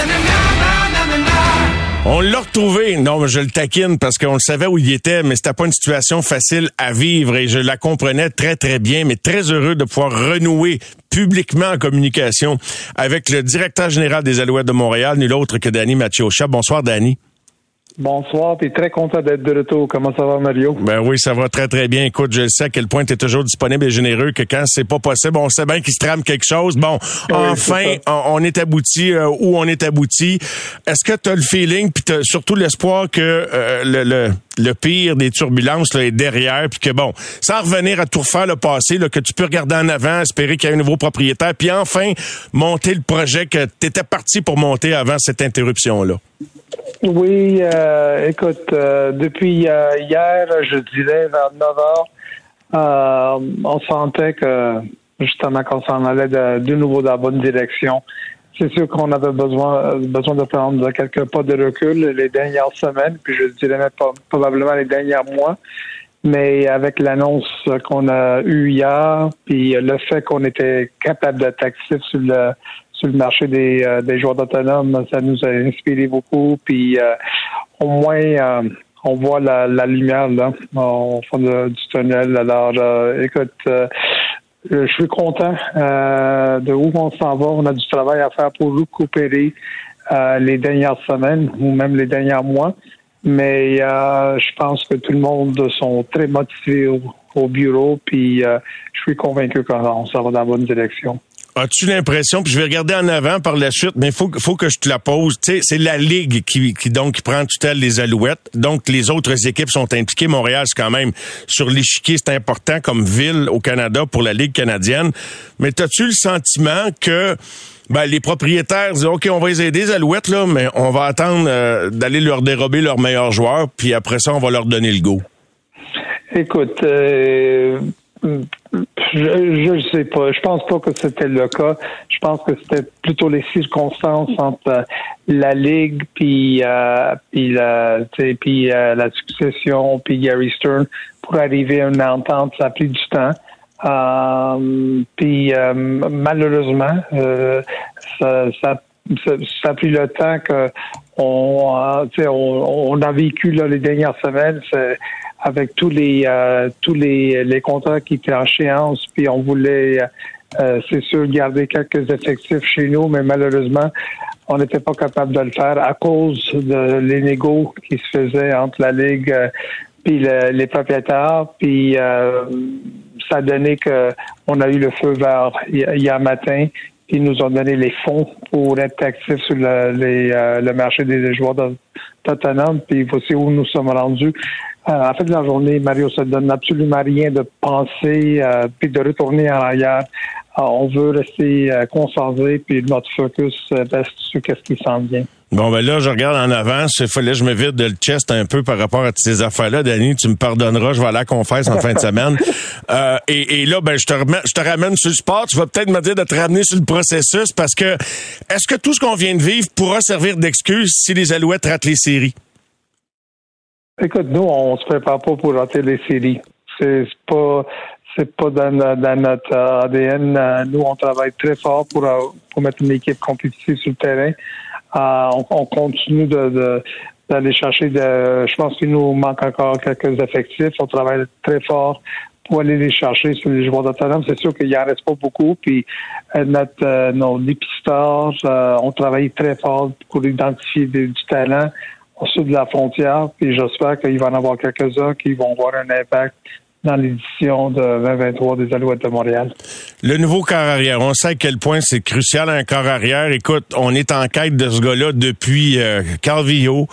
On l'a retrouvé. Non, mais je le taquine parce qu'on le savait où il était, mais c'était pas une situation facile à vivre et je la comprenais très, très bien, mais très heureux de pouvoir renouer publiquement en communication avec le directeur général des Alouettes de Montréal, nul autre que Danny Mathieu-Chat. Bonsoir, Danny. Bonsoir, t'es très content d'être de retour. Comment ça va, Mario? Ben oui, ça va très, très bien. Écoute, je sais à quel point tu es toujours disponible et généreux que quand c'est pas possible, on sait bien qu'il se trame quelque chose. Bon, enfin, on, on est abouti euh, où on est abouti. Est-ce que tu as le feeling, puis t'as surtout l'espoir que euh, le, le, le pire des turbulences là, est derrière, puis que bon, sans revenir à tout refaire le passé, là, que tu peux regarder en avant, espérer qu'il y ait un nouveau propriétaire, puis enfin monter le projet que tu étais parti pour monter avant cette interruption-là? Oui, euh, écoute, euh, depuis euh, hier, je dirais vers 9 heures, euh, on sentait que justement qu'on s'en allait de, nouveau dans la bonne direction. C'est sûr qu'on avait besoin besoin de prendre quelques pas de recul les dernières semaines, puis je dirais même pas, probablement les derniers mois. Mais avec l'annonce qu'on a eue hier, puis le fait qu'on était capable d'être actif sur le le marché des, euh, des joueurs autonomes, ça nous a inspiré beaucoup. Puis euh, au moins, euh, on voit la, lumière là, au fond de- du tunnel. Alors, écoute, je suis content de où on s'en va. On a du travail à faire pour récupérer euh, les dernières semaines ou même les derniers mois. Mais je pense que tout le monde sont très motivés au, au bureau. Puis je suis convaincu qu'on va dans la bonne direction. As-tu l'impression, puis je vais regarder en avant par la suite, mais faut, faut que je te la pose. Tu sais, c'est la Ligue qui, qui donc qui prend tutelle les Alouettes. Donc, les autres équipes sont impliquées. Montréal, c'est quand même sur l'échiquier, c'est important comme ville au Canada pour la Ligue canadienne. Mais as-tu le sentiment que ben, les propriétaires disent OK, on va les aider, les Alouettes, là, mais on va attendre euh, d'aller leur dérober leurs meilleurs joueurs, puis après ça, on va leur donner le go? Écoute, euh, je ne sais pas. Je pense pas que c'était le cas. Je pense que c'était plutôt les circonstances entre euh, la ligue puis euh, la euh, la succession puis Gary Stern pour arriver à une entente. Ça a pris du temps. Euh, puis euh, malheureusement, ça, ça, ça, a pris le temps que on, on, on a vécu là, les dernières semaines. Avec tous les euh, tous les, les contrats qui étaient en échéance, puis on voulait, euh, c'est sûr, garder quelques effectifs chez nous, mais malheureusement, on n'était pas capable de le faire à cause de les négos qui se faisaient entre la Ligue euh, puis le- les propriétaires, puis euh, ça a donné que on a eu le feu vert hi- hier matin, puis ils nous ont donné les fonds pour être actifs sur le, les, euh, le marché des joueurs autonomes, puis voici où nous sommes rendus. À la fin de la journée, Mario, ça ne donne absolument rien de penser euh, puis de retourner en arrière. Euh, on veut rester euh, concentré puis notre focus euh, reste sur qu'est-ce qui s'en vient. Bon, ben là, je regarde en avance. Il fallait que je me vide de le chest un peu par rapport à ces affaires-là. Danny, tu me pardonneras, je vais aller à la confesse en fin de semaine. Euh, et, et là, ben, je te, remets- je te ramène sur le sport. Tu vas peut-être me dire de te ramener sur le processus parce que est-ce que tout ce qu'on vient de vivre pourra servir d'excuse si les Alouettes ratent les séries? Écoute, nous, on se prépare pas pour rater les séries. C'est pas c'est pas dans, dans notre ADN. Nous, on travaille très fort pour, euh, pour mettre une équipe compétitive sur le terrain. Euh, on, on continue de, de- d'aller chercher de je pense qu'il nous manque encore quelques effectifs. On travaille très fort pour aller les chercher sur les joueurs d'autonome. C'est sûr qu'il en reste pas beaucoup. Puis euh, notre nos dépisteurs euh, ont travaillé très fort pour identifier du talent au sud de la frontière. Puis j'espère qu'il va en avoir quelques-uns qui vont avoir un impact dans l'édition de 2023 des Alouettes de Montréal. Le nouveau corps arrière, on sait à quel point c'est crucial un corps arrière. Écoute, on est en quête de ce gars-là depuis euh, Calvillo.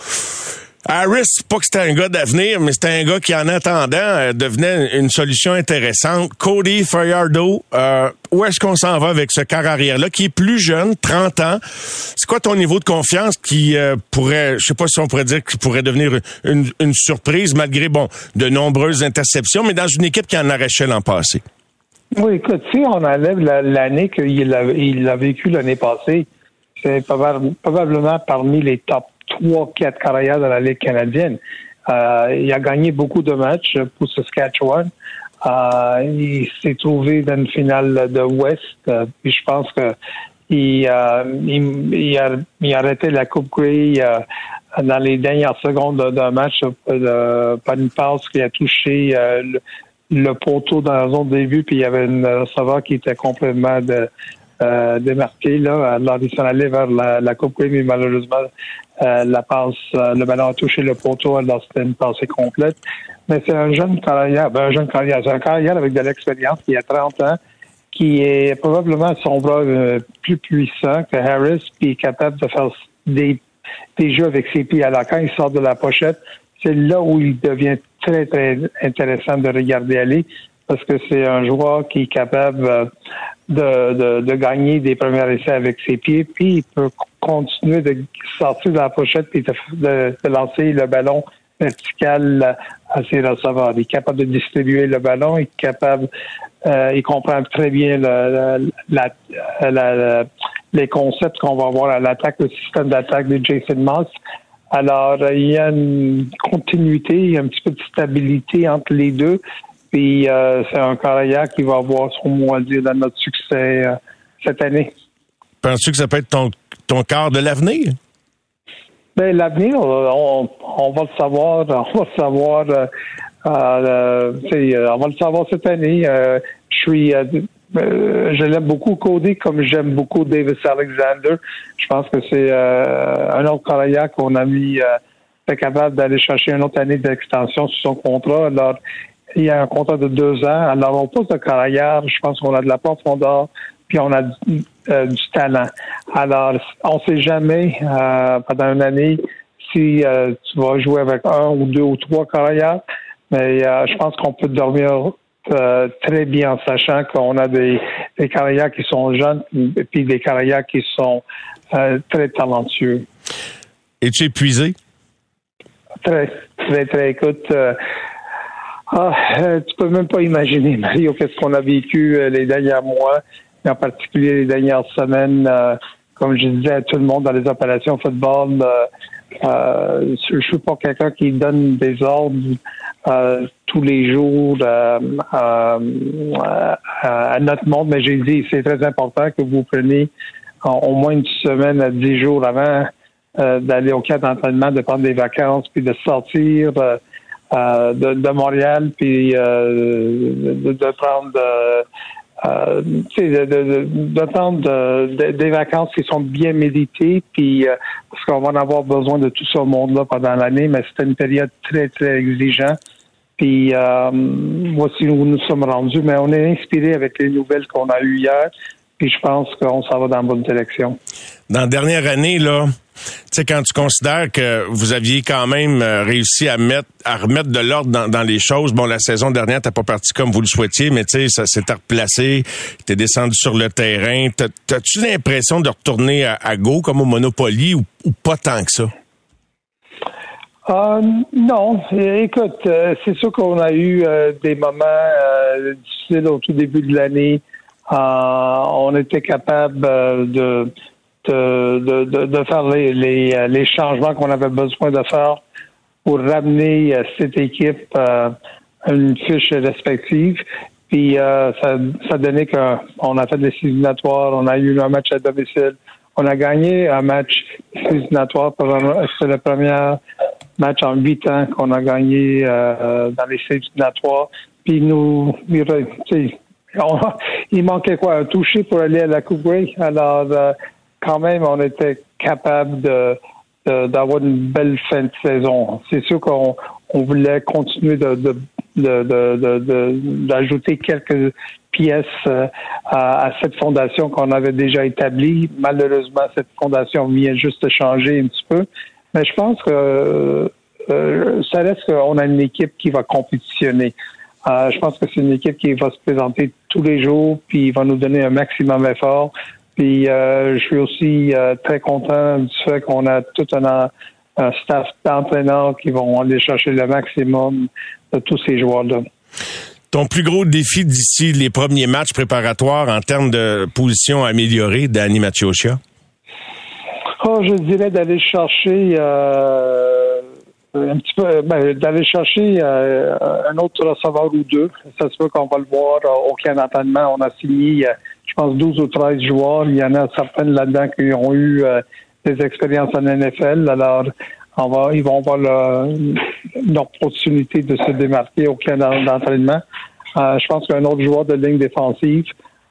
Harris, pas que c'était un gars d'avenir, mais c'était un gars qui, en attendant, euh, devenait une solution intéressante. Cody Fajardo, euh, où est-ce qu'on s'en va avec ce corps arrière-là, qui est plus jeune, 30 ans? C'est quoi ton niveau de confiance qui euh, pourrait, je sais pas si on pourrait dire qu'il pourrait devenir une, surprise, malgré, bon, de nombreuses interceptions, mais dans une équipe qui en arrachait l'an passé? Oui, écoute, si on enlève la- l'année qu'il a, il a vécu l'année passée, c'est probab- probablement parmi les top 3-4 carrières de la Ligue canadienne. Euh, il a gagné beaucoup de matchs pour Saskatchewan. Euh, il s'est trouvé dans une finale de West. Euh, je pense que il, euh, il, il a, il a arrêté la Coupe Grey euh, dans les dernières secondes de- d'un match euh, par une passe qui a touché le, le poteau dans la zone de début, puis il y avait une receveur qui était complètement de, euh, démarqué. Là. Alors, il s'en allait vers la, Coupe mais malheureusement, euh, la passe, euh, le ballon a touché le poteau, alors c'était une passée complète. Mais c'est un jeune carrière, ben, un jeune carrière, c'est un carrière avec de l'expérience qui a 30 ans, qui est probablement son bras plus puissant que Harris, puis est capable de faire des, des jeux avec ses pieds. Alors, quand il sort de la pochette, c'est là où il devient très, très intéressant de regarder aller parce que c'est un joueur qui est capable euh, de, de, de gagner des premiers essais avec ses pieds, puis il peut continuer de sortir de la pochette puis de, de- lancer le ballon vertical à ses receveurs. Il est capable de distribuer le ballon, il est capable, euh, il comprend très bien le- les concepts qu'on va avoir à l'attaque, le système d'attaque de Jason Moss. Alors, euh, il y a une continuité, il y a un petit peu de stabilité entre les deux. Puis, euh, c'est un carrière qui va avoir son mot à dire dans notre succès euh, cette année. Penses-tu que ça peut être ton, ton quart de l'avenir? Ben, l'avenir, euh, on, on va le savoir, on va le savoir, euh, on va le savoir cette année. Je suis, je l'aime beaucoup Cody comme j'aime beaucoup Davis Alexander. Je pense que c'est un autre carrière qu'on a mis, capable d'aller chercher une autre année d'extension sur son contrat. Alors, il y a un contrat de deux ans. Alors, au poste de carrière, je pense qu'on a de la profondeur, puis on a du, euh, du talent. Alors, on ne sait jamais euh, pendant une année si euh, tu vas jouer avec un ou deux ou trois carrières, mais euh, je pense qu'on peut dormir euh, très bien en sachant qu'on a des, des carrières qui sont jeunes et puis des carrières qui sont euh, très talentueux. Es-tu épuisé? Très, très, très. Écoute, euh, ah, euh, tu peux même pas imaginer, Mario, qu'est-ce qu'on a vécu euh, les derniers mois, et en particulier les dernières semaines. euh, comme je disais à tout le monde dans les opérations football, euh, euh, je suis pas quelqu'un qui donne des ordres euh, tous les jours euh, à notre monde, mais j'ai dit c'est très important que vous preniez en- au moins une semaine à dix jours avant d'aller au camp d'entraînement, de prendre des vacances, puis de sortir euh, de, de Montréal, puis de, de prendre euh, de, de, de, prendre de- des vacances qui sont bien méditées, puis euh, parce qu'on va en avoir besoin de tout ce monde-là pendant l'année, mais c'était une période très, très exigeante. Puis euh, voici où nous sommes rendus, mais on est inspiré avec les nouvelles qu'on a eues hier, puis je pense qu'on s'en va dans la bonne direction. Dans la dernière année, là, sais, quand tu considères que vous aviez quand même euh, réussi à mettre, à remettre de l'ordre dans, les choses. Bon, la saison dernière, t'as pas parti comme vous le souhaitiez, mais tu sais, ça s'est replacé. T'es descendu sur le terrain. T'as-tu l'impression de retourner à, Go comme au Monopoly ou, pas tant que ça? Euh, non, écoute, euh, c'est sûr qu'on a eu des moments difficiles au tout début de l'année. on était capable de de, de, de, faire les, les, les changements qu'on avait besoin de faire pour ramener cette équipe à une fiche respective. Puis ça, ça donnait qu'on a fait des éliminatoires, on a eu un match à domicile, on a gagné un match éliminatoire. C'est le premier match en huit ans qu'on a gagné euh, dans les éliminatoires. Puis nous, il manquait quoi? Un toucher pour aller à la Coupe Grey? Alors, euh, quand même, on était capable de d'avoir une belle fin de saison. C'est sûr qu'on on voulait continuer de, de, d'ajouter quelques pièces euh, à, à, cette fondation qu'on avait déjà établie. Malheureusement, cette fondation vient juste de changer un petit peu. Mais je pense que euh, ça reste qu'on a une équipe qui va compétitionner. Euh, je pense que c'est une équipe qui va se présenter tous les jours, puis va nous donner un maximum d'efforts. Puis euh, je suis aussi euh, très content du fait qu'on a tout un, un staff d'entraîneurs qui vont aller chercher le maximum de tous ces joueurs-là. Ton plus gros défi d'ici les premiers matchs préparatoires en termes de position améliorée, Danny Machocha? Oh, je dirais d'aller chercher euh, un petit peu, ben, d'aller chercher euh, un autre receveur ou deux. Ça se peut qu'on va le voir au camp d'entraînement. On a signé, je pense, 12 ou 13 joueurs. Il y en a certaines là-dedans qui ont eu euh, des expériences en NFL. Alors, on va, ils vont avoir l'opportunité de se démarquer au camp d'entraînement. Euh, je pense qu'un autre joueur de ligne défensive.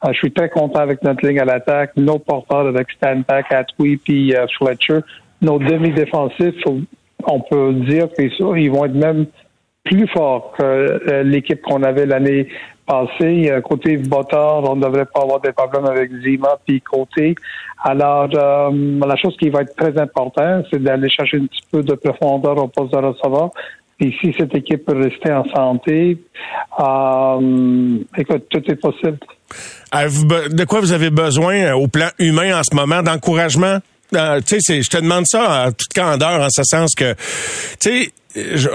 Euh, je suis très content avec notre ligne à l'attaque, nos porteurs avec Stanback, Atwee puis euh, Fletcher. Nos demi-défensifs, on peut dire qu'ils vont être même plus forts que l'équipe qu'on avait l'année passée. Côté Botard, on ne devrait pas avoir des problèmes avec Zima puis côté. Alors, la chose qui va être très importante, c'est d'aller chercher un petit peu de profondeur au poste de receveur. Et si cette équipe peut rester en santé, euh, écoute, tout est possible. De quoi vous avez besoin euh, au plan humain en ce moment? D'encouragement? Euh, je te demande ça en toute candeur, en ce sens que, tu sais,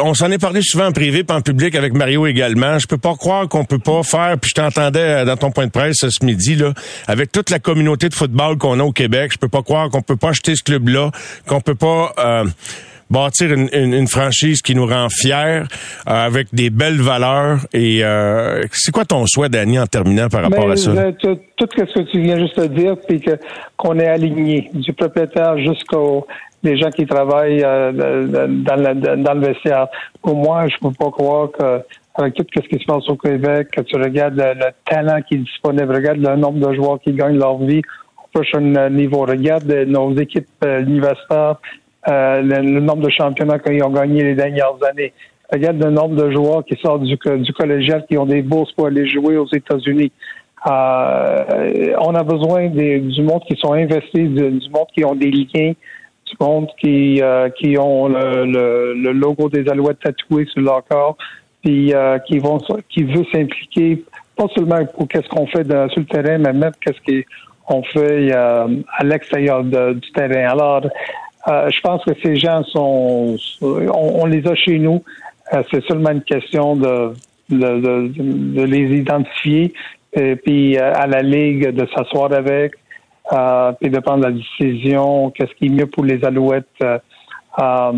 on s'en est parlé souvent en privé pas en public avec Mario également. Je peux pas croire qu'on peut pas faire. Puis je t'entendais dans ton point de presse ce midi là, avec toute la communauté de football qu'on a au Québec. Je peux pas croire qu'on peut pas acheter ce club-là, qu'on peut pas. Euh, bâtir une, une, une, franchise qui nous rend fiers, euh, avec des belles valeurs. Et euh, c'est quoi ton souhait, Danny, en terminant par rapport à ça? Euh, tout, ce que tu viens juste de dire, puis que qu'on est aligné, du propriétaire jusqu'aux les gens qui travaillent dans, le, dans le vestiaire. Pour moi, je peux pas croire que avec tout ce qui se passe au Québec, que tu regardes le, talent qui est disponible, regarde le nombre de joueurs qui gagnent leur vie au prochain niveau, regarde nos équipes universitaires, euh, le, nombre de championnats qu'ils ont gagné les dernières années. Regarde le nombre de joueurs qui sortent du, du collégial qui ont des bourses pour aller jouer aux États-Unis. Euh, on a besoin des, du monde qui sont investis, du, monde qui ont des liens, qui, euh, qui ont le, le, logo des Alouettes tatoué sur leur corps, puis euh, qui vont qui veut s'impliquer pas seulement pour qu'est-ce qu'on fait sur le terrain, mais même qu'est-ce qu'on fait à l'extérieur du terrain. Alors, euh, je pense que ces gens sont, on, les a chez nous. Euh, c'est seulement une question de, de, de, les identifier, et puis euh, à la ligue de s'asseoir avec, puis de prendre la décision. Qu'est-ce qui est mieux pour les Alouettes en,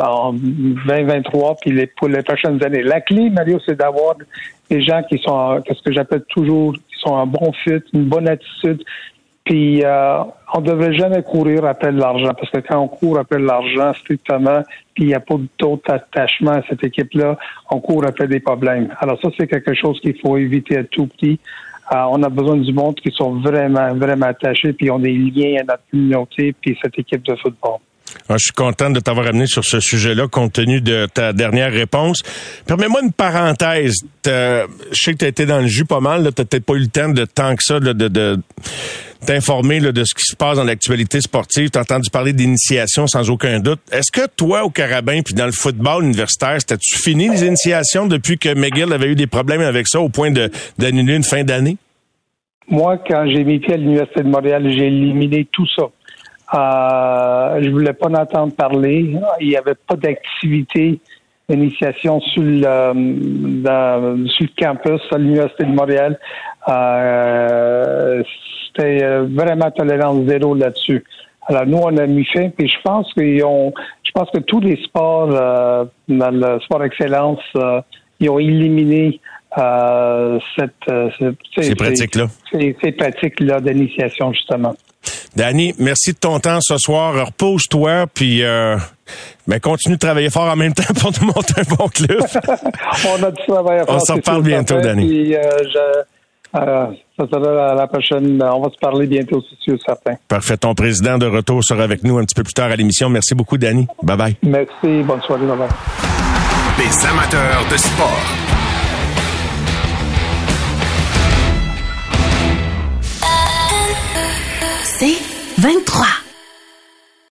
en 2023 puis les, pour les prochaines années. La clé, Mario, c'est d'avoir des gens qui sont, qu'est-ce que j'appelle toujours, qui sont un bon fit, une bonne attitude, puis euh, on ne devrait jamais courir après l'argent, parce que quand on court après l'argent strictement, puis il n'y a pas d'autre attachement à cette équipe-là, on court après des problèmes. Alors ça, c'est quelque chose qu'il faut éviter à tout petit. Euh, on a besoin du monde qui sont vraiment, vraiment attachés, puis ont des liens à notre communauté, puis cette équipe de football. Ah, je suis content de t'avoir amené sur ce sujet-là, compte tenu de ta dernière réponse. Permets-moi une parenthèse. Je sais que tu as été dans le jus pas mal. Tu n'as peut-être pas eu le temps de tant que ça de, de t'informer de ce qui se passe dans l'actualité sportive. T'as entendu parler d'initiation sans aucun doute. Est-ce que toi, au Carabin, puis dans le football universitaire, c'était-tu fini les initiations depuis que McGill avait eu des problèmes avec ça au point d'annuler une fin d'année? Moi, quand j'ai mis pied à l'Université de Montréal, j'ai éliminé tout ça. Euh, je voulais pas en entendre parler. Il n'y avait pas d'activité d'initiation sur le, dans- sur le campus à l'Université de Montréal. Euh, C'était euh, vraiment tolérance zéro là-dessus. Alors nous, on a mis fin, puis je pense qu'ils ont, je pense que tous les sports euh, dans le sport excellence, euh, ils ont éliminé euh, cette, euh, Ces pratiques-là. Ces, ces pratiques-là d'initiation justement. Danny, merci de ton temps ce soir. Repose-toi, puis euh, ben, continue de travailler fort en même temps pour nous monter un bon club. On a du travail à faire. On s'en reparle bientôt, Danny. puis, euh, euh, ça sera à la prochaine. On va se parler bientôt, c'est sûr, certain. Parfait. Ton président de retour sera avec nous un petit peu plus tard à l'émission. Merci beaucoup, Danny. Bye bye. Merci, bonne soirée, bye bye. Les amateurs de sport. C'est 23.